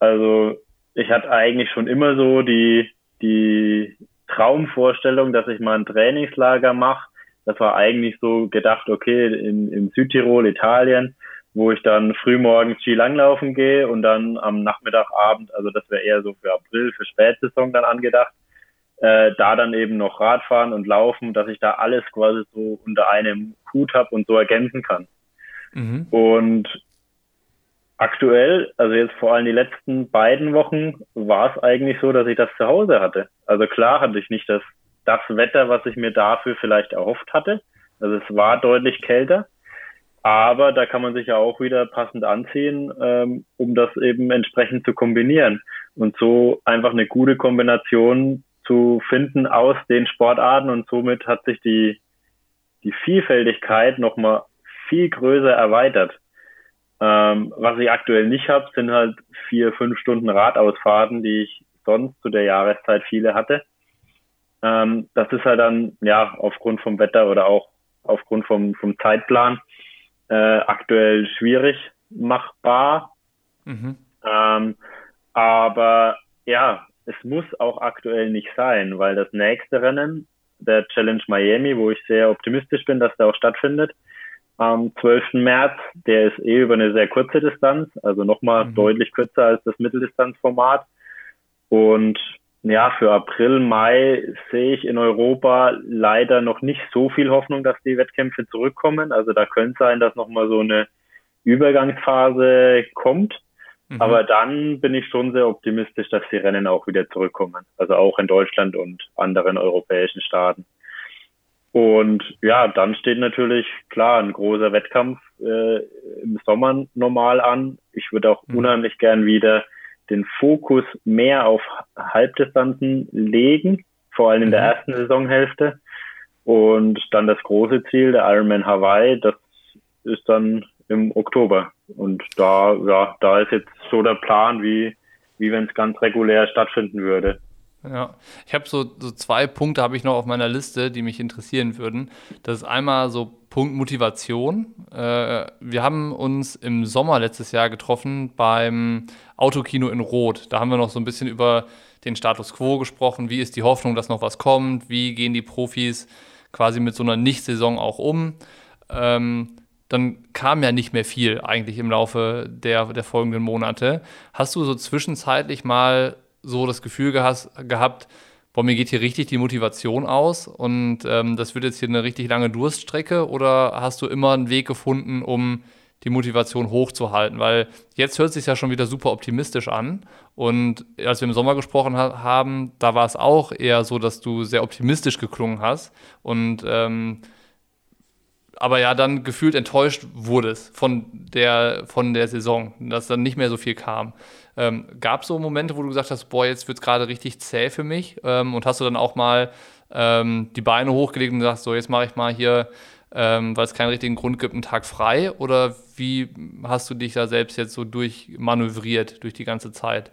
Also ich hatte eigentlich schon immer so die, die Traumvorstellung, dass ich mal ein Trainingslager mache, das war eigentlich so gedacht, okay, in, in Südtirol, Italien, wo ich dann frühmorgens Skilanglaufen gehe und dann am Nachmittagabend, also das wäre eher so für April, für Spätsaison dann angedacht, äh, da dann eben noch Radfahren und Laufen, dass ich da alles quasi so unter einem Hut habe und so ergänzen kann. Mhm. Und aktuell, also jetzt vor allem die letzten beiden Wochen, war es eigentlich so, dass ich das zu Hause hatte. Also klar hatte ich nicht das das Wetter, was ich mir dafür vielleicht erhofft hatte. Also es war deutlich kälter, aber da kann man sich ja auch wieder passend anziehen, ähm, um das eben entsprechend zu kombinieren und so einfach eine gute Kombination zu finden aus den Sportarten und somit hat sich die, die Vielfältigkeit nochmal viel größer erweitert. Ähm, was ich aktuell nicht habe, sind halt vier, fünf Stunden Radausfahrten, die ich sonst zu der Jahreszeit viele hatte. Ähm, das ist halt dann, ja, aufgrund vom Wetter oder auch aufgrund vom, vom Zeitplan äh, aktuell schwierig machbar. Mhm. Ähm, aber ja, es muss auch aktuell nicht sein, weil das nächste Rennen, der Challenge Miami, wo ich sehr optimistisch bin, dass der auch stattfindet, am 12. März, der ist eh über eine sehr kurze Distanz, also nochmal mhm. deutlich kürzer als das Mitteldistanzformat. Und ja, für April, Mai sehe ich in Europa leider noch nicht so viel Hoffnung, dass die Wettkämpfe zurückkommen. Also da könnte sein, dass nochmal so eine Übergangsphase kommt. Mhm. Aber dann bin ich schon sehr optimistisch, dass die Rennen auch wieder zurückkommen. Also auch in Deutschland und anderen europäischen Staaten. Und ja, dann steht natürlich klar ein großer Wettkampf äh, im Sommer normal an. Ich würde auch mhm. unheimlich gern wieder den Fokus mehr auf Halbdistanzen legen, vor allem in der mhm. ersten Saisonhälfte. Und dann das große Ziel, der Ironman Hawaii, das ist dann im Oktober. Und da, ja, da ist jetzt so der Plan, wie, wie wenn es ganz regulär stattfinden würde. Ja, ich habe so, so zwei Punkte habe ich noch auf meiner Liste, die mich interessieren würden. Das ist einmal so Punkt Motivation. Äh, wir haben uns im Sommer letztes Jahr getroffen beim Autokino in Rot. Da haben wir noch so ein bisschen über den Status quo gesprochen. Wie ist die Hoffnung, dass noch was kommt? Wie gehen die Profis quasi mit so einer Nicht-Saison auch um? Ähm, dann kam ja nicht mehr viel eigentlich im Laufe der, der folgenden Monate. Hast du so zwischenzeitlich mal so das Gefühl gehabt, boah, mir geht hier richtig die Motivation aus und ähm, das wird jetzt hier eine richtig lange Durststrecke oder hast du immer einen Weg gefunden, um die Motivation hochzuhalten? Weil jetzt hört es sich ja schon wieder super optimistisch an und als wir im Sommer gesprochen ha haben, da war es auch eher so, dass du sehr optimistisch geklungen hast und ähm, aber ja dann gefühlt enttäuscht wurdest von der, von der Saison, dass dann nicht mehr so viel kam. Ähm, Gab es so Momente, wo du gesagt hast, boah, jetzt wird es gerade richtig zäh für mich? Ähm, und hast du dann auch mal ähm, die Beine hochgelegt und gesagt, so jetzt mache ich mal hier, ähm, weil es keinen richtigen Grund gibt, einen Tag frei? Oder wie hast du dich da selbst jetzt so durchmanövriert durch die ganze Zeit?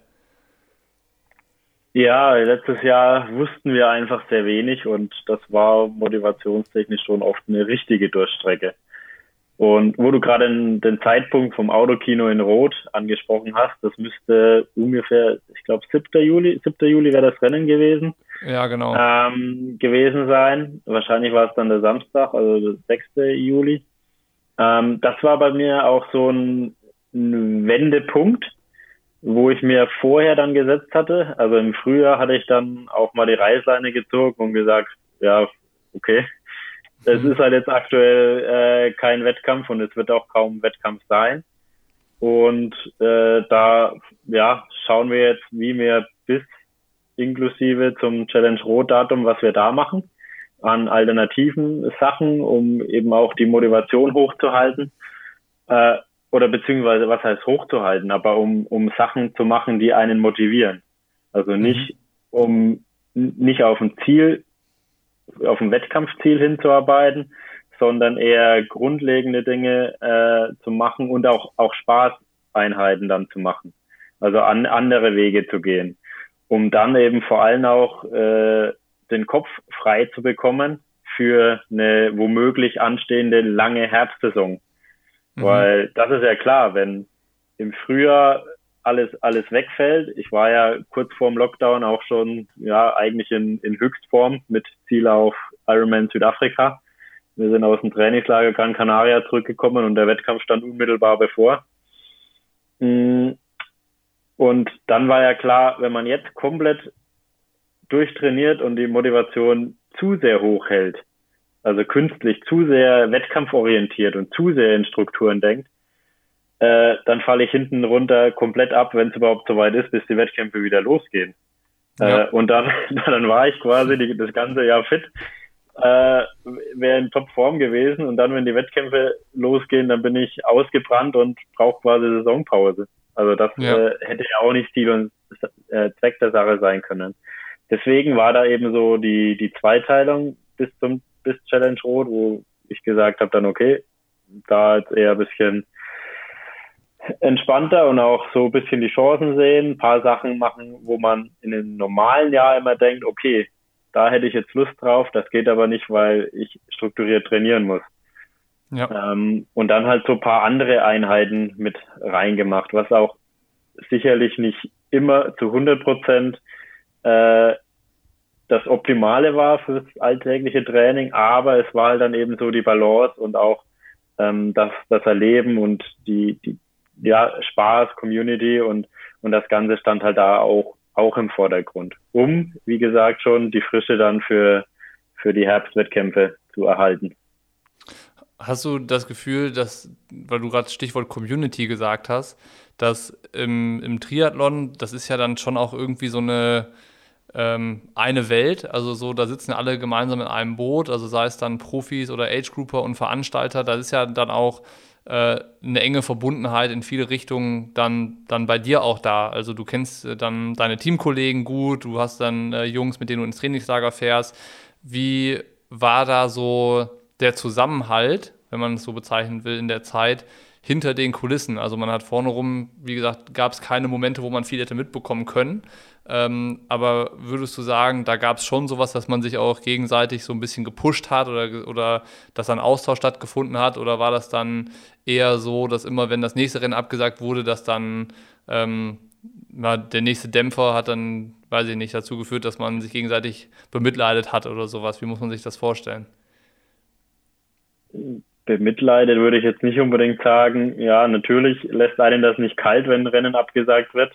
Ja, letztes Jahr wussten wir einfach sehr wenig und das war motivationstechnisch schon oft eine richtige Durchstrecke. Und wo du gerade den Zeitpunkt vom Autokino in Rot angesprochen hast, das müsste ungefähr, ich glaube, 7. Juli, 7. Juli wäre das Rennen gewesen. Ja, genau. Ähm, gewesen sein. Wahrscheinlich war es dann der Samstag, also der 6. Juli. Ähm, das war bei mir auch so ein, ein Wendepunkt, wo ich mir vorher dann gesetzt hatte. Also im Frühjahr hatte ich dann auch mal die Reißleine gezogen und gesagt, ja, okay, es ist halt jetzt aktuell äh, kein Wettkampf und es wird auch kaum Wettkampf sein. Und äh, da ja, schauen wir jetzt, wie wir bis inklusive zum Challenge Rot-Datum, was wir da machen, an alternativen Sachen, um eben auch die Motivation hochzuhalten. Äh, oder beziehungsweise was heißt hochzuhalten, aber um, um Sachen zu machen, die einen motivieren. Also nicht mhm. um nicht auf ein Ziel, auf ein Wettkampfziel hinzuarbeiten, sondern eher grundlegende Dinge äh, zu machen und auch, auch Spaßeinheiten dann zu machen. Also an andere Wege zu gehen, um dann eben vor allem auch äh, den Kopf frei zu bekommen für eine womöglich anstehende lange Herbstsaison Mhm. Weil das ist ja klar, wenn im Frühjahr alles, alles wegfällt. Ich war ja kurz vorm Lockdown auch schon, ja, eigentlich in, in Höchstform mit Ziel auf Ironman Südafrika. Wir sind aus dem Trainingslager Gran Canaria zurückgekommen und der Wettkampf stand unmittelbar bevor. Mm. Und dann war ja klar, wenn man jetzt komplett durchtrainiert und die Motivation zu sehr hoch hält, also künstlich zu sehr wettkampforientiert und zu sehr in Strukturen denkt, äh, dann falle ich hinten runter komplett ab, wenn es überhaupt so weit ist, bis die Wettkämpfe wieder losgehen. Äh, ja. Äh, und dann, dann war ich quasi die, das ganze Jahr fit, äh, wäre in Topform gewesen und dann, wenn die Wettkämpfe losgehen, dann bin ich ausgebrannt und brauche quasi Saisonpause. Also das ja. äh, hätte ja auch nicht Ziel und äh, Zweck der Sache sein können. Deswegen war da eben so die, die Zweiteilung bis zum bis Challenge Rot, wo ich gesagt habe dann, okay, da jetzt eher ein bisschen entspannter und auch so ein bisschen die Chancen sehen, ein paar Sachen machen, wo man in einem normalen Jahr immer denkt, okay, da hätte ich jetzt Lust drauf, das geht aber nicht, weil ich strukturiert trainieren muss. Ja. Ähm, und dann halt so ein paar andere Einheiten mit reingemacht, was auch sicherlich nicht immer zu 100 Prozent äh, das Optimale war fürs alltägliche Training, aber es war halt dann eben so die Balance und auch ähm, das, das Erleben und die, die ja, Spaß, Community und, und das Ganze stand halt da auch, auch im Vordergrund, um, wie gesagt, schon die Frische dann für, für die Herbstwettkämpfe zu erhalten. Hast du das Gefühl, dass, weil du gerade Stichwort Community gesagt hast, dass im, im Triathlon, das ist ja dann schon auch irgendwie so eine, ähm, eine Welt, also so, da sitzen alle gemeinsam in einem Boot, also sei es dann Profis oder Age-Grouper und Veranstalter, da ist ja dann auch eine enge Verbundenheit in viele Richtungen dann, dann bei dir auch da. Also du kennst äh, dann deine Teamkollegen gut, du hast dann äh, Jungs, mit denen du ins Trainingslager fährst. Wie war da so der Zusammenhalt, wenn man es so bezeichnen will, in der Zeit hinter den Kulissen? Also man hat vorne rum, wie gesagt, gab es keine Momente, wo man viel hätte mitbekommen können. Ähm, aber würdest du sagen, da gab es schon sowas, dass man sich auch gegenseitig so ein bisschen gepusht hat oder, oder dass ein Austausch stattgefunden hat? Oder war das dann eher so, dass immer, wenn das nächste Rennen abgesagt wurde, dass dann ähm, na, der nächste Dämpfer hat dann, weiß ich nicht, dazu geführt, dass man sich gegenseitig bemitleidet hat oder sowas? Wie muss man sich das vorstellen? Bemitleidet würde ich jetzt nicht unbedingt sagen. Ja, natürlich lässt einen das nicht kalt, wenn ein Rennen abgesagt wird.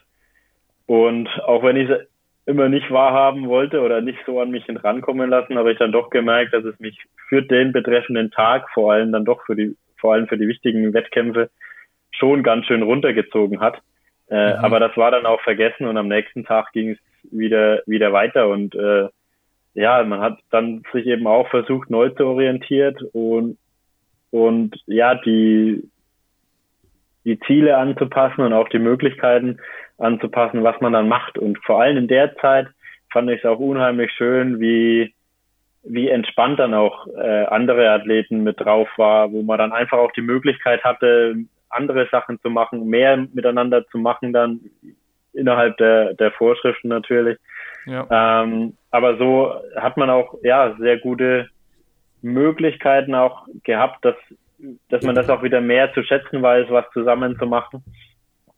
Und auch wenn ich es immer nicht wahrhaben wollte oder nicht so an mich rankommen lassen, habe ich dann doch gemerkt, dass es mich für den betreffenden Tag, vor allem dann doch für die, vor allem für die wichtigen Wettkämpfe, schon ganz schön runtergezogen hat. Äh, mhm. Aber das war dann auch vergessen und am nächsten Tag ging es wieder, wieder weiter und äh, ja, man hat dann sich eben auch versucht, neu zu orientieren und, und ja, die, die Ziele anzupassen und auch die Möglichkeiten anzupassen, was man dann macht. Und vor allem in der Zeit fand ich es auch unheimlich schön, wie, wie entspannt dann auch äh, andere Athleten mit drauf war, wo man dann einfach auch die Möglichkeit hatte, andere Sachen zu machen, mehr miteinander zu machen dann innerhalb der, der Vorschriften natürlich. Ja. Ähm, aber so hat man auch ja sehr gute Möglichkeiten auch gehabt, dass dass man das auch wieder mehr zu schätzen weiß, was zusammen zu machen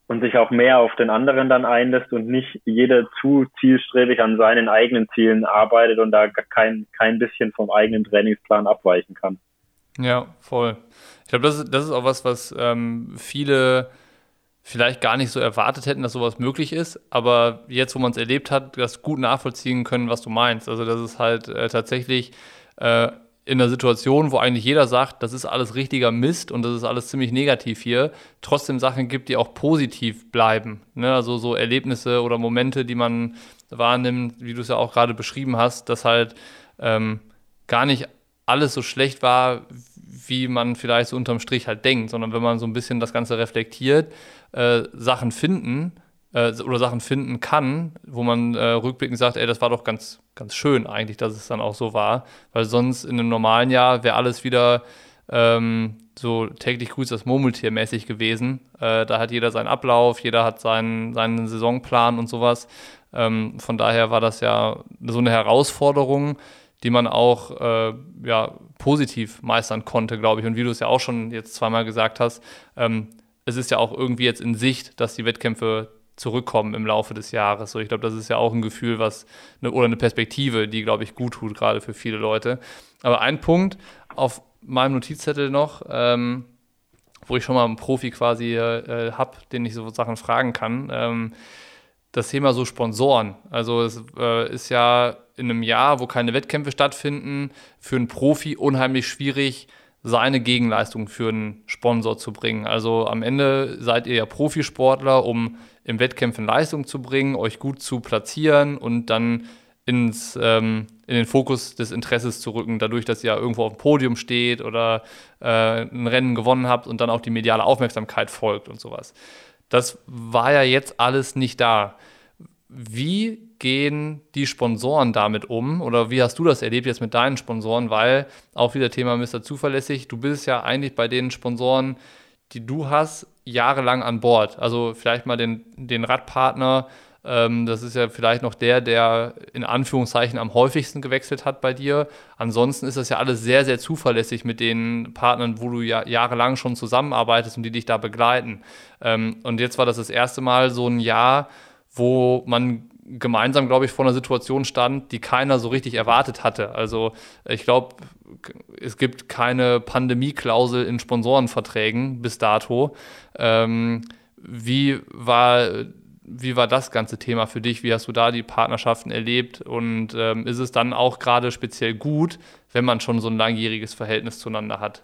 und sich auch mehr auf den anderen dann einlässt und nicht jeder zu zielstrebig an seinen eigenen Zielen arbeitet und da kein, kein bisschen vom eigenen Trainingsplan abweichen kann. Ja, voll. Ich glaube, das ist, das ist auch was, was ähm, viele vielleicht gar nicht so erwartet hätten, dass sowas möglich ist, aber jetzt, wo man es erlebt hat, das gut nachvollziehen können, was du meinst. Also, das ist halt äh, tatsächlich äh, in einer Situation, wo eigentlich jeder sagt, das ist alles richtiger Mist und das ist alles ziemlich negativ hier, trotzdem Sachen gibt, die auch positiv bleiben. Ne? Also so Erlebnisse oder Momente, die man wahrnimmt, wie du es ja auch gerade beschrieben hast, dass halt ähm, gar nicht alles so schlecht war, wie man vielleicht so unterm Strich halt denkt, sondern wenn man so ein bisschen das Ganze reflektiert, äh, Sachen finden, äh, oder Sachen finden kann, wo man äh, rückblickend sagt, ey, das war doch ganz, ganz schön eigentlich, dass es dann auch so war. Weil sonst in einem normalen Jahr wäre alles wieder ähm, so täglich grüßt das Murmeltier mäßig gewesen. Äh, da hat jeder seinen Ablauf, jeder hat seinen, seinen Saisonplan und sowas. Ähm, von daher war das ja so eine Herausforderung, die man auch äh, ja, positiv meistern konnte, glaube ich. Und wie du es ja auch schon jetzt zweimal gesagt hast, ähm, es ist ja auch irgendwie jetzt in Sicht, dass die Wettkämpfe zurückkommen im Laufe des Jahres. So, ich glaube, das ist ja auch ein Gefühl, was eine, oder eine Perspektive, die, glaube ich, gut tut, gerade für viele Leute. Aber ein Punkt auf meinem Notizzettel noch, ähm, wo ich schon mal einen Profi quasi äh, habe, den ich so Sachen fragen kann. Ähm, das Thema so Sponsoren. Also es äh, ist ja in einem Jahr, wo keine Wettkämpfe stattfinden, für einen Profi unheimlich schwierig, seine Gegenleistung für einen Sponsor zu bringen. Also am Ende seid ihr ja Profisportler, um im Wettkämpfen Leistung zu bringen, euch gut zu platzieren und dann ins, ähm, in den Fokus des Interesses zu rücken, dadurch, dass ihr irgendwo auf dem Podium steht oder äh, ein Rennen gewonnen habt und dann auch die mediale Aufmerksamkeit folgt und sowas. Das war ja jetzt alles nicht da. Wie gehen die Sponsoren damit um oder wie hast du das erlebt jetzt mit deinen Sponsoren? Weil auch wieder Thema Mr. Zuverlässig, du bist ja eigentlich bei den Sponsoren, die du hast, jahrelang an Bord. Also vielleicht mal den, den Radpartner Ähm, das ist ja vielleicht noch der, der in Anführungszeichen am häufigsten gewechselt hat bei dir. Ansonsten ist das ja alles sehr, sehr zuverlässig mit den Partnern, wo du ja jahrelang schon zusammenarbeitest und die dich da begleiten. Ähm, und jetzt war das das erste Mal so ein Jahr, wo man gemeinsam, glaube ich, vor einer Situation stand, die keiner so richtig erwartet hatte. Also ich glaube, es gibt keine Pandemieklausel in Sponsorenverträgen bis dato. Ähm, wie war wie war das ganze Thema für dich? Wie hast du da die Partnerschaften erlebt? Und ähm, ist es dann auch gerade speziell gut, wenn man schon so ein langjähriges Verhältnis zueinander hat?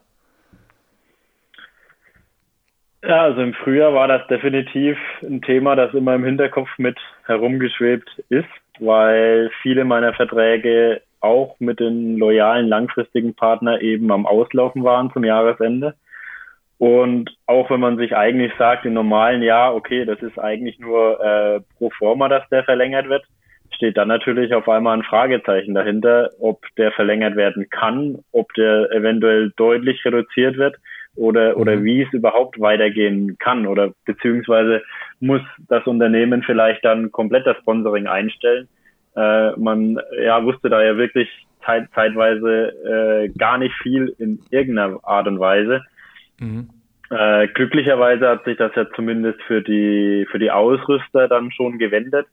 Ja, also im Frühjahr war das definitiv ein Thema, das immer im Hinterkopf mit herumgeschwebt ist, weil viele meiner Verträge auch mit den loyalen langfristigen Partner eben am Auslaufen waren zum Jahresende. Und auch wenn man sich eigentlich sagt, im normalen Jahr, okay, das ist eigentlich nur äh, pro forma, dass der verlängert wird, steht dann natürlich auf einmal ein Fragezeichen dahinter, ob der verlängert werden kann, ob der eventuell deutlich reduziert wird oder, oder mhm. wie es überhaupt weitergehen kann oder beziehungsweise muss das Unternehmen vielleicht dann komplett das Sponsoring einstellen. Äh, man ja, wusste da ja wirklich zeit, zeitweise äh, gar nicht viel in irgendeiner Art und Weise. Mhm. Äh, glücklicherweise hat sich das ja zumindest für die, für die Ausrüster dann schon gewendet,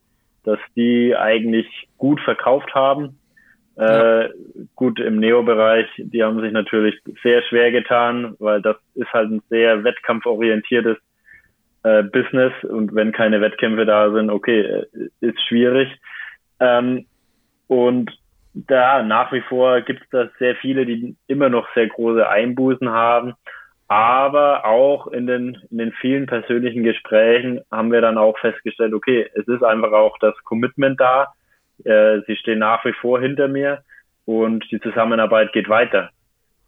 dass die eigentlich gut verkauft haben ja. Äh, gut, im Neo-Bereich, die haben sich natürlich sehr schwer getan, weil das ist halt ein sehr wettkampforientiertes äh, Business und wenn keine Wettkämpfe da sind, okay, äh, ist schwierig. Ähm, und da nach wie vor gibt es da sehr viele, die immer noch sehr große Einbußen haben. Aber auch in den, in den vielen persönlichen Gesprächen haben wir dann auch festgestellt, okay, es ist einfach auch das Commitment da äh, sie stehen nach wie vor hinter mir und die Zusammenarbeit geht weiter.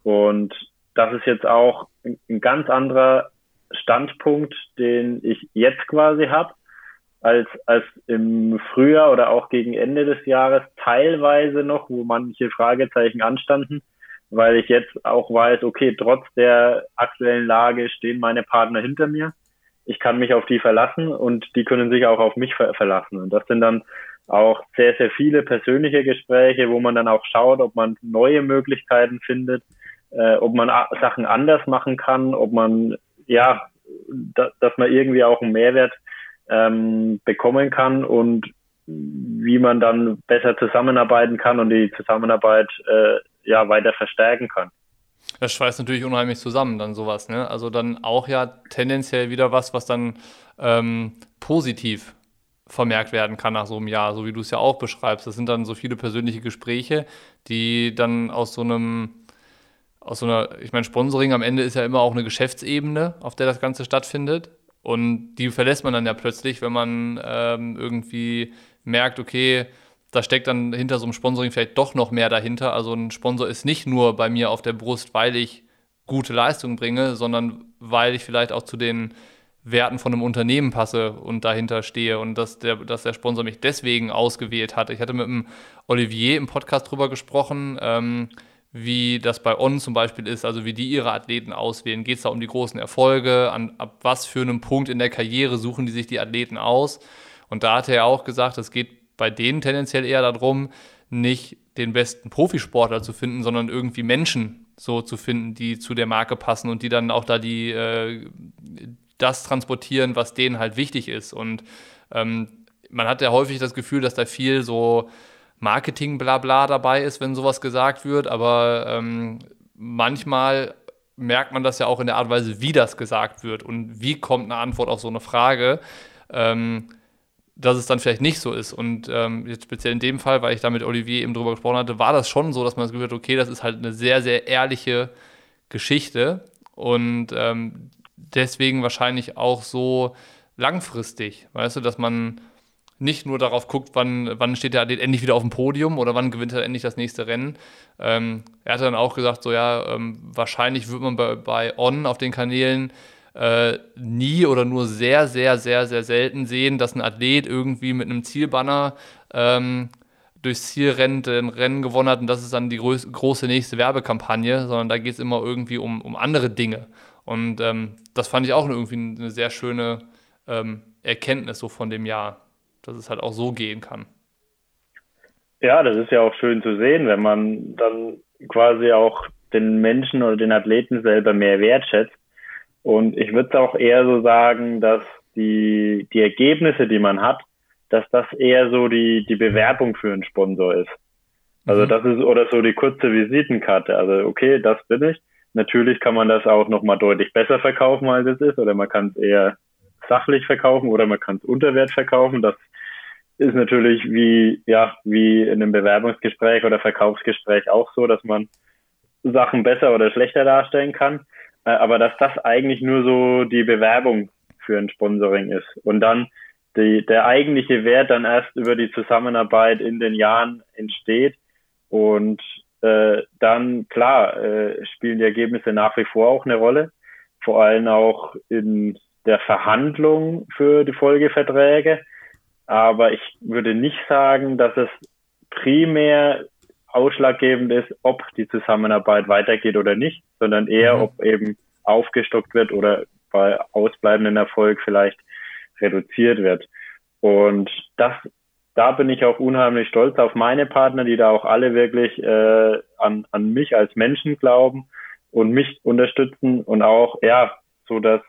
Und das ist jetzt auch ein ganz anderer Standpunkt, den ich jetzt quasi habe, als, als im Frühjahr oder auch gegen Ende des Jahres teilweise noch, wo manche Fragezeichen anstanden, weil ich jetzt auch weiß, okay, trotz der aktuellen Lage stehen meine Partner hinter mir. Ich kann mich auf die verlassen und die können sich auch auf mich ver verlassen. Und das sind dann auch sehr, sehr viele persönliche Gespräche, wo man dann auch schaut, ob man neue Möglichkeiten findet, äh, ob man Sachen anders machen kann, ob man, ja, da, dass man irgendwie auch einen Mehrwert ähm, bekommen kann und wie man dann besser zusammenarbeiten kann und die Zusammenarbeit äh, ja weiter verstärken kann. Das schweißt natürlich unheimlich zusammen, dann sowas, ne? Also dann auch ja tendenziell wieder was, was dann ähm, positiv vermerkt werden kann nach so einem Jahr, so wie du es ja auch beschreibst. Das sind dann so viele persönliche Gespräche, die dann aus so einem, aus so einer, ich meine, Sponsoring am Ende ist ja immer auch eine Geschäftsebene, auf der das Ganze stattfindet. Und die verlässt man dann ja plötzlich, wenn man ähm, irgendwie merkt, okay, da steckt dann hinter so einem Sponsoring vielleicht doch noch mehr dahinter. Also ein Sponsor ist nicht nur bei mir auf der Brust, weil ich gute Leistungen bringe, sondern weil ich vielleicht auch zu den Werten von einem Unternehmen passe und dahinter stehe und dass der, dass der Sponsor mich deswegen ausgewählt hat. Ich hatte mit dem Olivier im Podcast drüber gesprochen, ähm, wie das bei On zum Beispiel ist, also wie die ihre Athleten auswählen. Geht es da um die großen Erfolge? An, ab was für einem Punkt in der Karriere suchen die sich die Athleten aus? Und da hat er auch gesagt, es geht bei denen tendenziell eher darum, nicht den besten Profisportler zu finden, sondern irgendwie Menschen so zu finden, die zu der Marke passen und die dann auch da die, äh, das transportieren, was denen halt wichtig ist. Und ähm, man hat ja häufig das Gefühl, dass da viel so Marketing-Blabla dabei ist, wenn sowas gesagt wird, aber ähm, manchmal merkt man das ja auch in der Art und Weise, wie das gesagt wird und wie kommt eine Antwort auf so eine Frage, ähm, dass es dann vielleicht nicht so ist. Und ähm, jetzt speziell in dem Fall, weil ich da mit Olivier eben drüber gesprochen hatte, war das schon so, dass man das Gefühl hat, okay, das ist halt eine sehr, sehr ehrliche Geschichte und ähm, deswegen wahrscheinlich auch so langfristig, weißt du, dass man nicht nur darauf guckt, wann, wann steht der Athlet endlich wieder auf dem Podium oder wann gewinnt er endlich das nächste Rennen. Ähm, er hat dann auch gesagt, so ja, ähm, wahrscheinlich wird man bei, bei On auf den Kanälen äh, nie oder nur sehr, sehr, sehr, sehr selten sehen, dass ein Athlet irgendwie mit einem Zielbanner ähm, durchs Ziel rennt, ein Rennen gewonnen hat und das ist dann die große nächste Werbekampagne, sondern da geht es immer irgendwie um, um andere Dinge. Und ähm, das fand ich auch irgendwie eine sehr schöne ähm, Erkenntnis so von dem Jahr. dass es halt auch so gehen kann. Ja, das ist ja auch schön zu sehen, wenn man dann quasi auch den Menschen oder den Athleten selber mehr wertschätzt. Und ich würde auch eher so sagen, dass die, die Ergebnisse, die man hat, dass das eher so die, die Bewerbung für einen Sponsor ist. Also mhm. das ist oder so die kurze Visitenkarte. Also okay, das bin ich. Natürlich kann man das auch nochmal deutlich besser verkaufen, als es ist, oder man kann es eher sachlich verkaufen oder man kann es unter Wert verkaufen. Das ist natürlich wie, ja, wie in einem Bewerbungsgespräch oder Verkaufsgespräch auch so, dass man Sachen besser oder schlechter darstellen kann. Äh, aber dass das eigentlich nur so die Bewerbung für ein Sponsoring ist. Und dann die, der eigentliche Wert dann erst über die Zusammenarbeit in den Jahren entsteht. Und äh, dann, klar, äh, spielen die Ergebnisse nach wie vor auch eine Rolle. Vor allem auch in der Verhandlung für die Folgeverträge. Aber ich würde nicht sagen, dass es primär ausschlaggebend ist, ob die Zusammenarbeit weitergeht oder nicht, sondern eher, mhm. ob eben aufgestockt wird oder bei ausbleibendem Erfolg vielleicht reduziert wird. Und das, da bin ich auch unheimlich stolz auf meine Partner, die da auch alle wirklich äh, an, an mich als Menschen glauben und mich unterstützen und auch, ja, so dass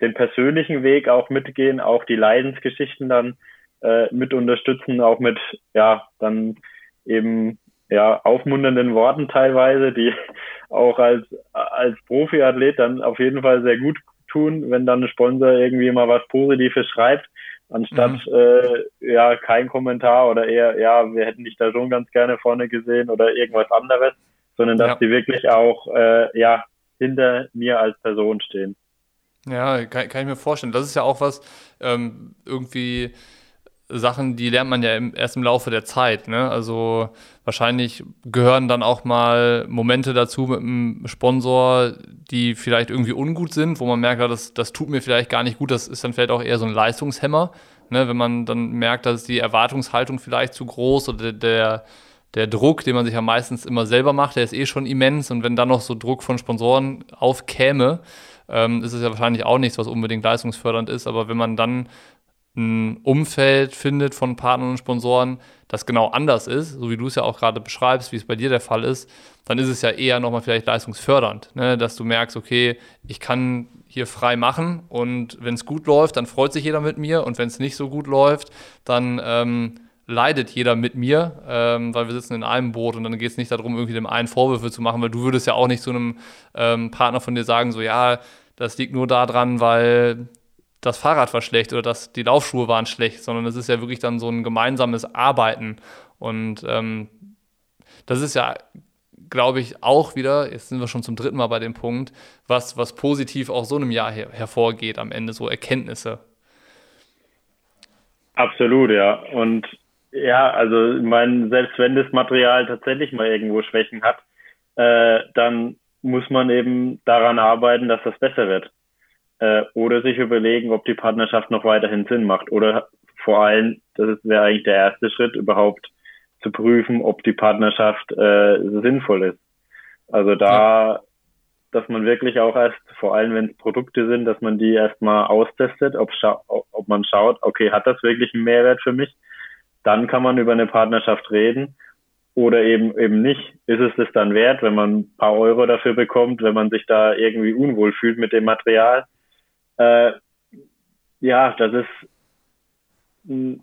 den persönlichen Weg auch mitgehen, auch die Leidensgeschichten dann äh, mit unterstützen, auch mit, ja, dann eben ja, aufmunternden Worten teilweise, die auch als, als Profiathlet dann auf jeden Fall sehr gut tun, wenn dann ein Sponsor irgendwie mal was Positives schreibt, anstatt mhm. äh, ja kein Kommentar oder eher, ja, wir hätten dich da schon ganz gerne vorne gesehen oder irgendwas anderes, sondern dass ja. die wirklich auch äh, ja hinter mir als Person stehen. Ja, kann, kann ich mir vorstellen. Das ist ja auch was ähm, irgendwie Sachen, die lernt man ja im, erst im Laufe der Zeit. Ne? Also wahrscheinlich gehören dann auch mal Momente dazu mit einem Sponsor, die vielleicht irgendwie ungut sind, wo man merkt, das, das tut mir vielleicht gar nicht gut. Das ist dann vielleicht auch eher so ein Leistungshemmer, ne? wenn man dann merkt, dass die Erwartungshaltung vielleicht zu groß oder der, der Druck, den man sich ja meistens immer selber macht, der ist eh schon immens. Und wenn dann noch so Druck von Sponsoren aufkäme, ähm, ist es ja wahrscheinlich auch nichts, was unbedingt leistungsfördernd ist. Aber wenn man dann ein Umfeld findet von Partnern und Sponsoren, das genau anders ist, so wie du es ja auch gerade beschreibst, wie es bei dir der Fall ist, dann ist es ja eher nochmal vielleicht leistungsfördernd, ne? dass du merkst, okay, ich kann hier frei machen und wenn es gut läuft, dann freut sich jeder mit mir und wenn es nicht so gut läuft, dann ähm, leidet jeder mit mir, ähm, weil wir sitzen in einem Boot und dann geht es nicht darum, irgendwie dem einen Vorwürfe zu machen, weil du würdest ja auch nicht zu einem ähm, Partner von dir sagen, so ja, das liegt nur daran, weil das Fahrrad war schlecht oder dass die Laufschuhe waren schlecht, sondern es ist ja wirklich dann so ein gemeinsames Arbeiten. Und ähm, das ist ja, glaube ich, auch wieder, jetzt sind wir schon zum dritten Mal bei dem Punkt, was, was positiv auch so einem Jahr her hervorgeht am Ende, so Erkenntnisse. Absolut, ja. Und ja, also ich meine, selbst wenn das Material tatsächlich mal irgendwo Schwächen hat, äh, dann muss man eben daran arbeiten, dass das besser wird äh, oder sich überlegen, ob die Partnerschaft noch weiterhin Sinn macht. Oder vor allem, das wäre eigentlich der erste Schritt, überhaupt zu prüfen, ob die Partnerschaft äh, sinnvoll ist. Also da, ja. dass man wirklich auch erst, vor allem wenn es Produkte sind, dass man die erstmal austestet, ob, ob man schaut, okay, hat das wirklich einen Mehrwert für mich? Dann kann man über eine Partnerschaft reden oder eben eben nicht. Ist es das dann wert, wenn man ein paar Euro dafür bekommt, wenn man sich da irgendwie unwohl fühlt mit dem Material? Äh, ja, das ist ein,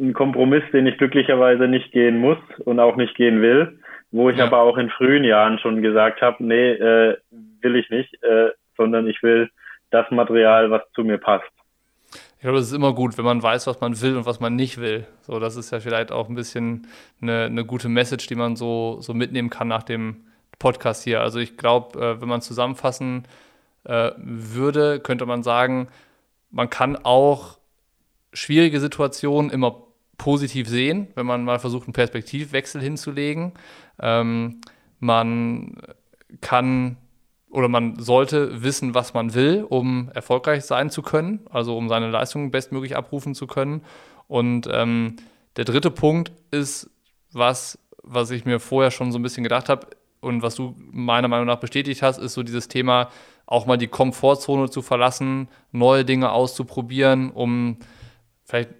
ein, Kompromiss, den ich glücklicherweise nicht gehen muss und auch nicht gehen will, wo ich ja. aber auch in frühen Jahren schon gesagt habe, nee, äh, will ich nicht, äh, sondern ich will das Material, was zu mir passt. Ich glaube, es ist immer gut, wenn man weiß, was man will und was man nicht will. So, das ist ja vielleicht auch ein bisschen eine, eine gute Message, die man so, so mitnehmen kann nach dem Podcast hier. Also ich glaube, äh, wenn man zusammenfassen äh, würde, könnte man sagen, man kann auch schwierige Situationen immer positiv sehen, wenn man mal versucht, einen Perspektivwechsel hinzulegen. Ähm, man kann oder man sollte wissen, was man will, um erfolgreich sein zu können, also um seine Leistungen bestmöglich abrufen zu können. Und ähm, der dritte Punkt ist was, was ich mir vorher schon so ein bisschen gedacht habe und was du meiner Meinung nach bestätigt hast, ist so dieses Thema, auch mal die Komfortzone zu verlassen, neue Dinge auszuprobieren, um vielleicht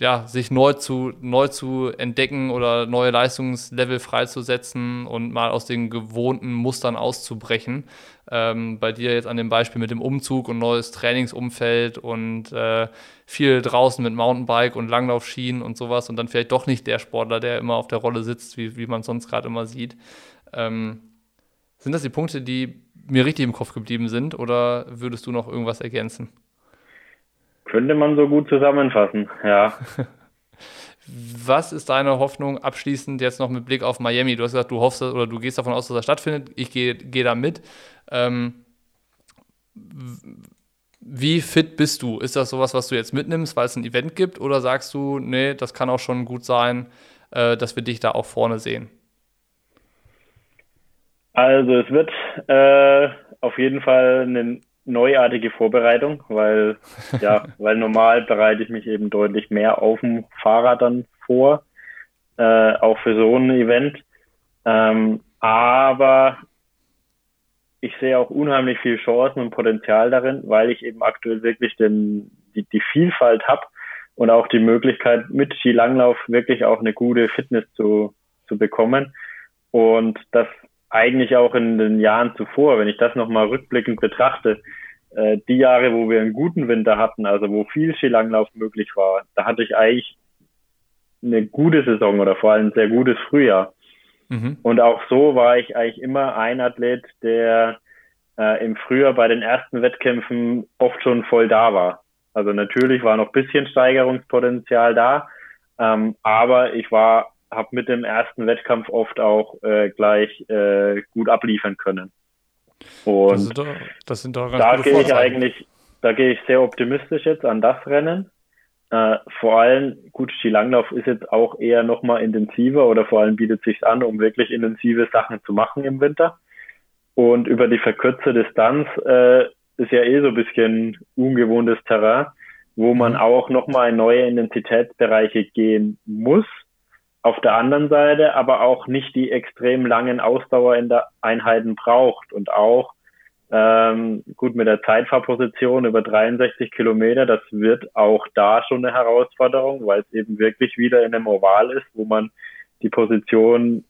ja, sich neu zu, neu zu entdecken oder neue Leistungslevel freizusetzen und mal aus den gewohnten Mustern auszubrechen. Ähm, bei dir jetzt an dem Beispiel mit dem Umzug und neues Trainingsumfeld und äh, viel draußen mit Mountainbike und Langlaufschienen und sowas und dann vielleicht doch nicht der Sportler, der immer auf der Rolle sitzt, wie, wie man sonst gerade immer sieht. Ähm, sind das die Punkte, die mir richtig im Kopf geblieben sind oder würdest du noch irgendwas ergänzen? Könnte man so gut zusammenfassen, ja. Was ist deine Hoffnung abschließend jetzt noch mit Blick auf Miami? Du hast gesagt, du hoffst oder du gehst davon aus, dass er stattfindet. Ich gehe, gehe da mit. Ähm, wie fit bist du? Ist das sowas, was du jetzt mitnimmst, weil es ein Event gibt? Oder sagst du, nee, das kann auch schon gut sein, äh, dass wir dich da auch vorne sehen? Also es wird äh, auf jeden Fall eine neuartige Vorbereitung, weil ja, weil normal bereite ich mich eben deutlich mehr auf dem Fahrrad dann vor, äh, auch für so ein Event. Ähm, aber ich sehe auch unheimlich viel Chancen und Potenzial darin, weil ich eben aktuell wirklich den, die, die Vielfalt habe und auch die Möglichkeit mit Skilanglauf wirklich auch eine gute Fitness zu, zu bekommen. Und das eigentlich auch in den Jahren zuvor, wenn ich das nochmal rückblickend betrachte, äh, die Jahre, wo wir einen guten Winter hatten, also wo viel Skilanglauf möglich war, da hatte ich eigentlich eine gute Saison oder vor allem ein sehr gutes Frühjahr. Mhm. Und auch so war ich eigentlich immer ein Athlet, der äh, im Frühjahr bei den ersten Wettkämpfen oft schon voll da war. Also natürlich war noch bisschen Steigerungspotenzial da, ähm, aber ich war habe mit dem ersten Wettkampf oft auch äh, gleich äh, gut abliefern können. Und das sind doch, das sind doch da gehe ich eigentlich, da gehe ich sehr optimistisch jetzt an das Rennen. Äh, vor allem, gut, Skilanglauf ist jetzt auch eher nochmal intensiver oder vor allem bietet sich an, um wirklich intensive Sachen zu machen im Winter. Und über die verkürzte Distanz äh, ist ja eh so ein bisschen ungewohntes Terrain, wo man mhm. auch nochmal in neue Intensitätsbereiche gehen muss auf der anderen Seite aber auch nicht die extrem langen Ausdauer in der Einheiten braucht und auch ähm, gut mit der Zeitfahrposition über 63 Kilometer, das wird auch da schon eine Herausforderung, weil es eben wirklich wieder in einem Oval ist, wo man die Position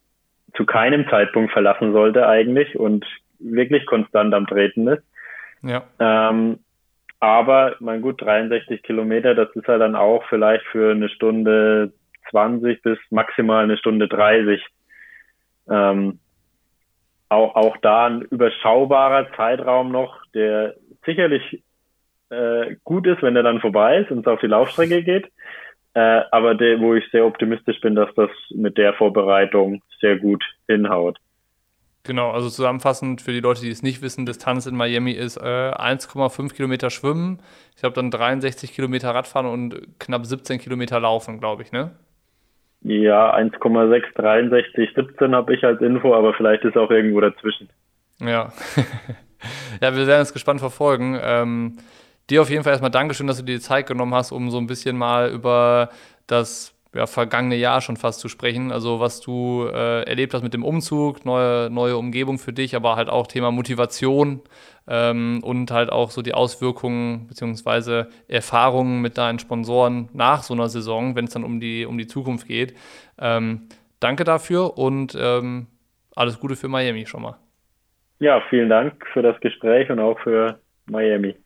zu keinem Zeitpunkt verlassen sollte eigentlich und wirklich konstant am Treten ist. Ja. Ähm, aber, mein gut, 63 Kilometer, das ist halt dann auch vielleicht für eine Stunde 20 bis maximal eine Stunde 30. Ähm, auch, auch da ein überschaubarer Zeitraum noch, der sicherlich äh, gut ist, wenn er dann vorbei ist und es auf die Laufstrecke geht. Äh, aber der, wo ich sehr optimistisch bin, dass das mit der Vorbereitung sehr gut hinhaut. Genau, also zusammenfassend für die Leute, die es nicht wissen, Distanz in Miami ist äh, 1,5 Kilometer Schwimmen, ich glaube dann 63 Kilometer Radfahren und knapp 17 Kilometer Laufen, glaube ich, ne? Ja, 1,6, 63, 17 habe ich als Info, aber vielleicht ist auch irgendwo dazwischen. Ja. ja, wir werden es gespannt verfolgen. Ähm, dir auf jeden Fall erstmal Dankeschön, dass du dir die Zeit genommen hast, um so ein bisschen mal über das ja, vergangene Jahr schon fast zu sprechen. Also was du äh, erlebt hast mit dem Umzug, neue, neue Umgebung für dich, aber halt auch Thema Motivation ähm, und halt auch so die Auswirkungen bzw. Erfahrungen mit deinen Sponsoren nach so einer Saison, wenn es dann um die, um die Zukunft geht. Ähm, danke dafür und ähm, alles Gute für Miami schon mal. Ja, vielen Dank für das Gespräch und auch für Miami.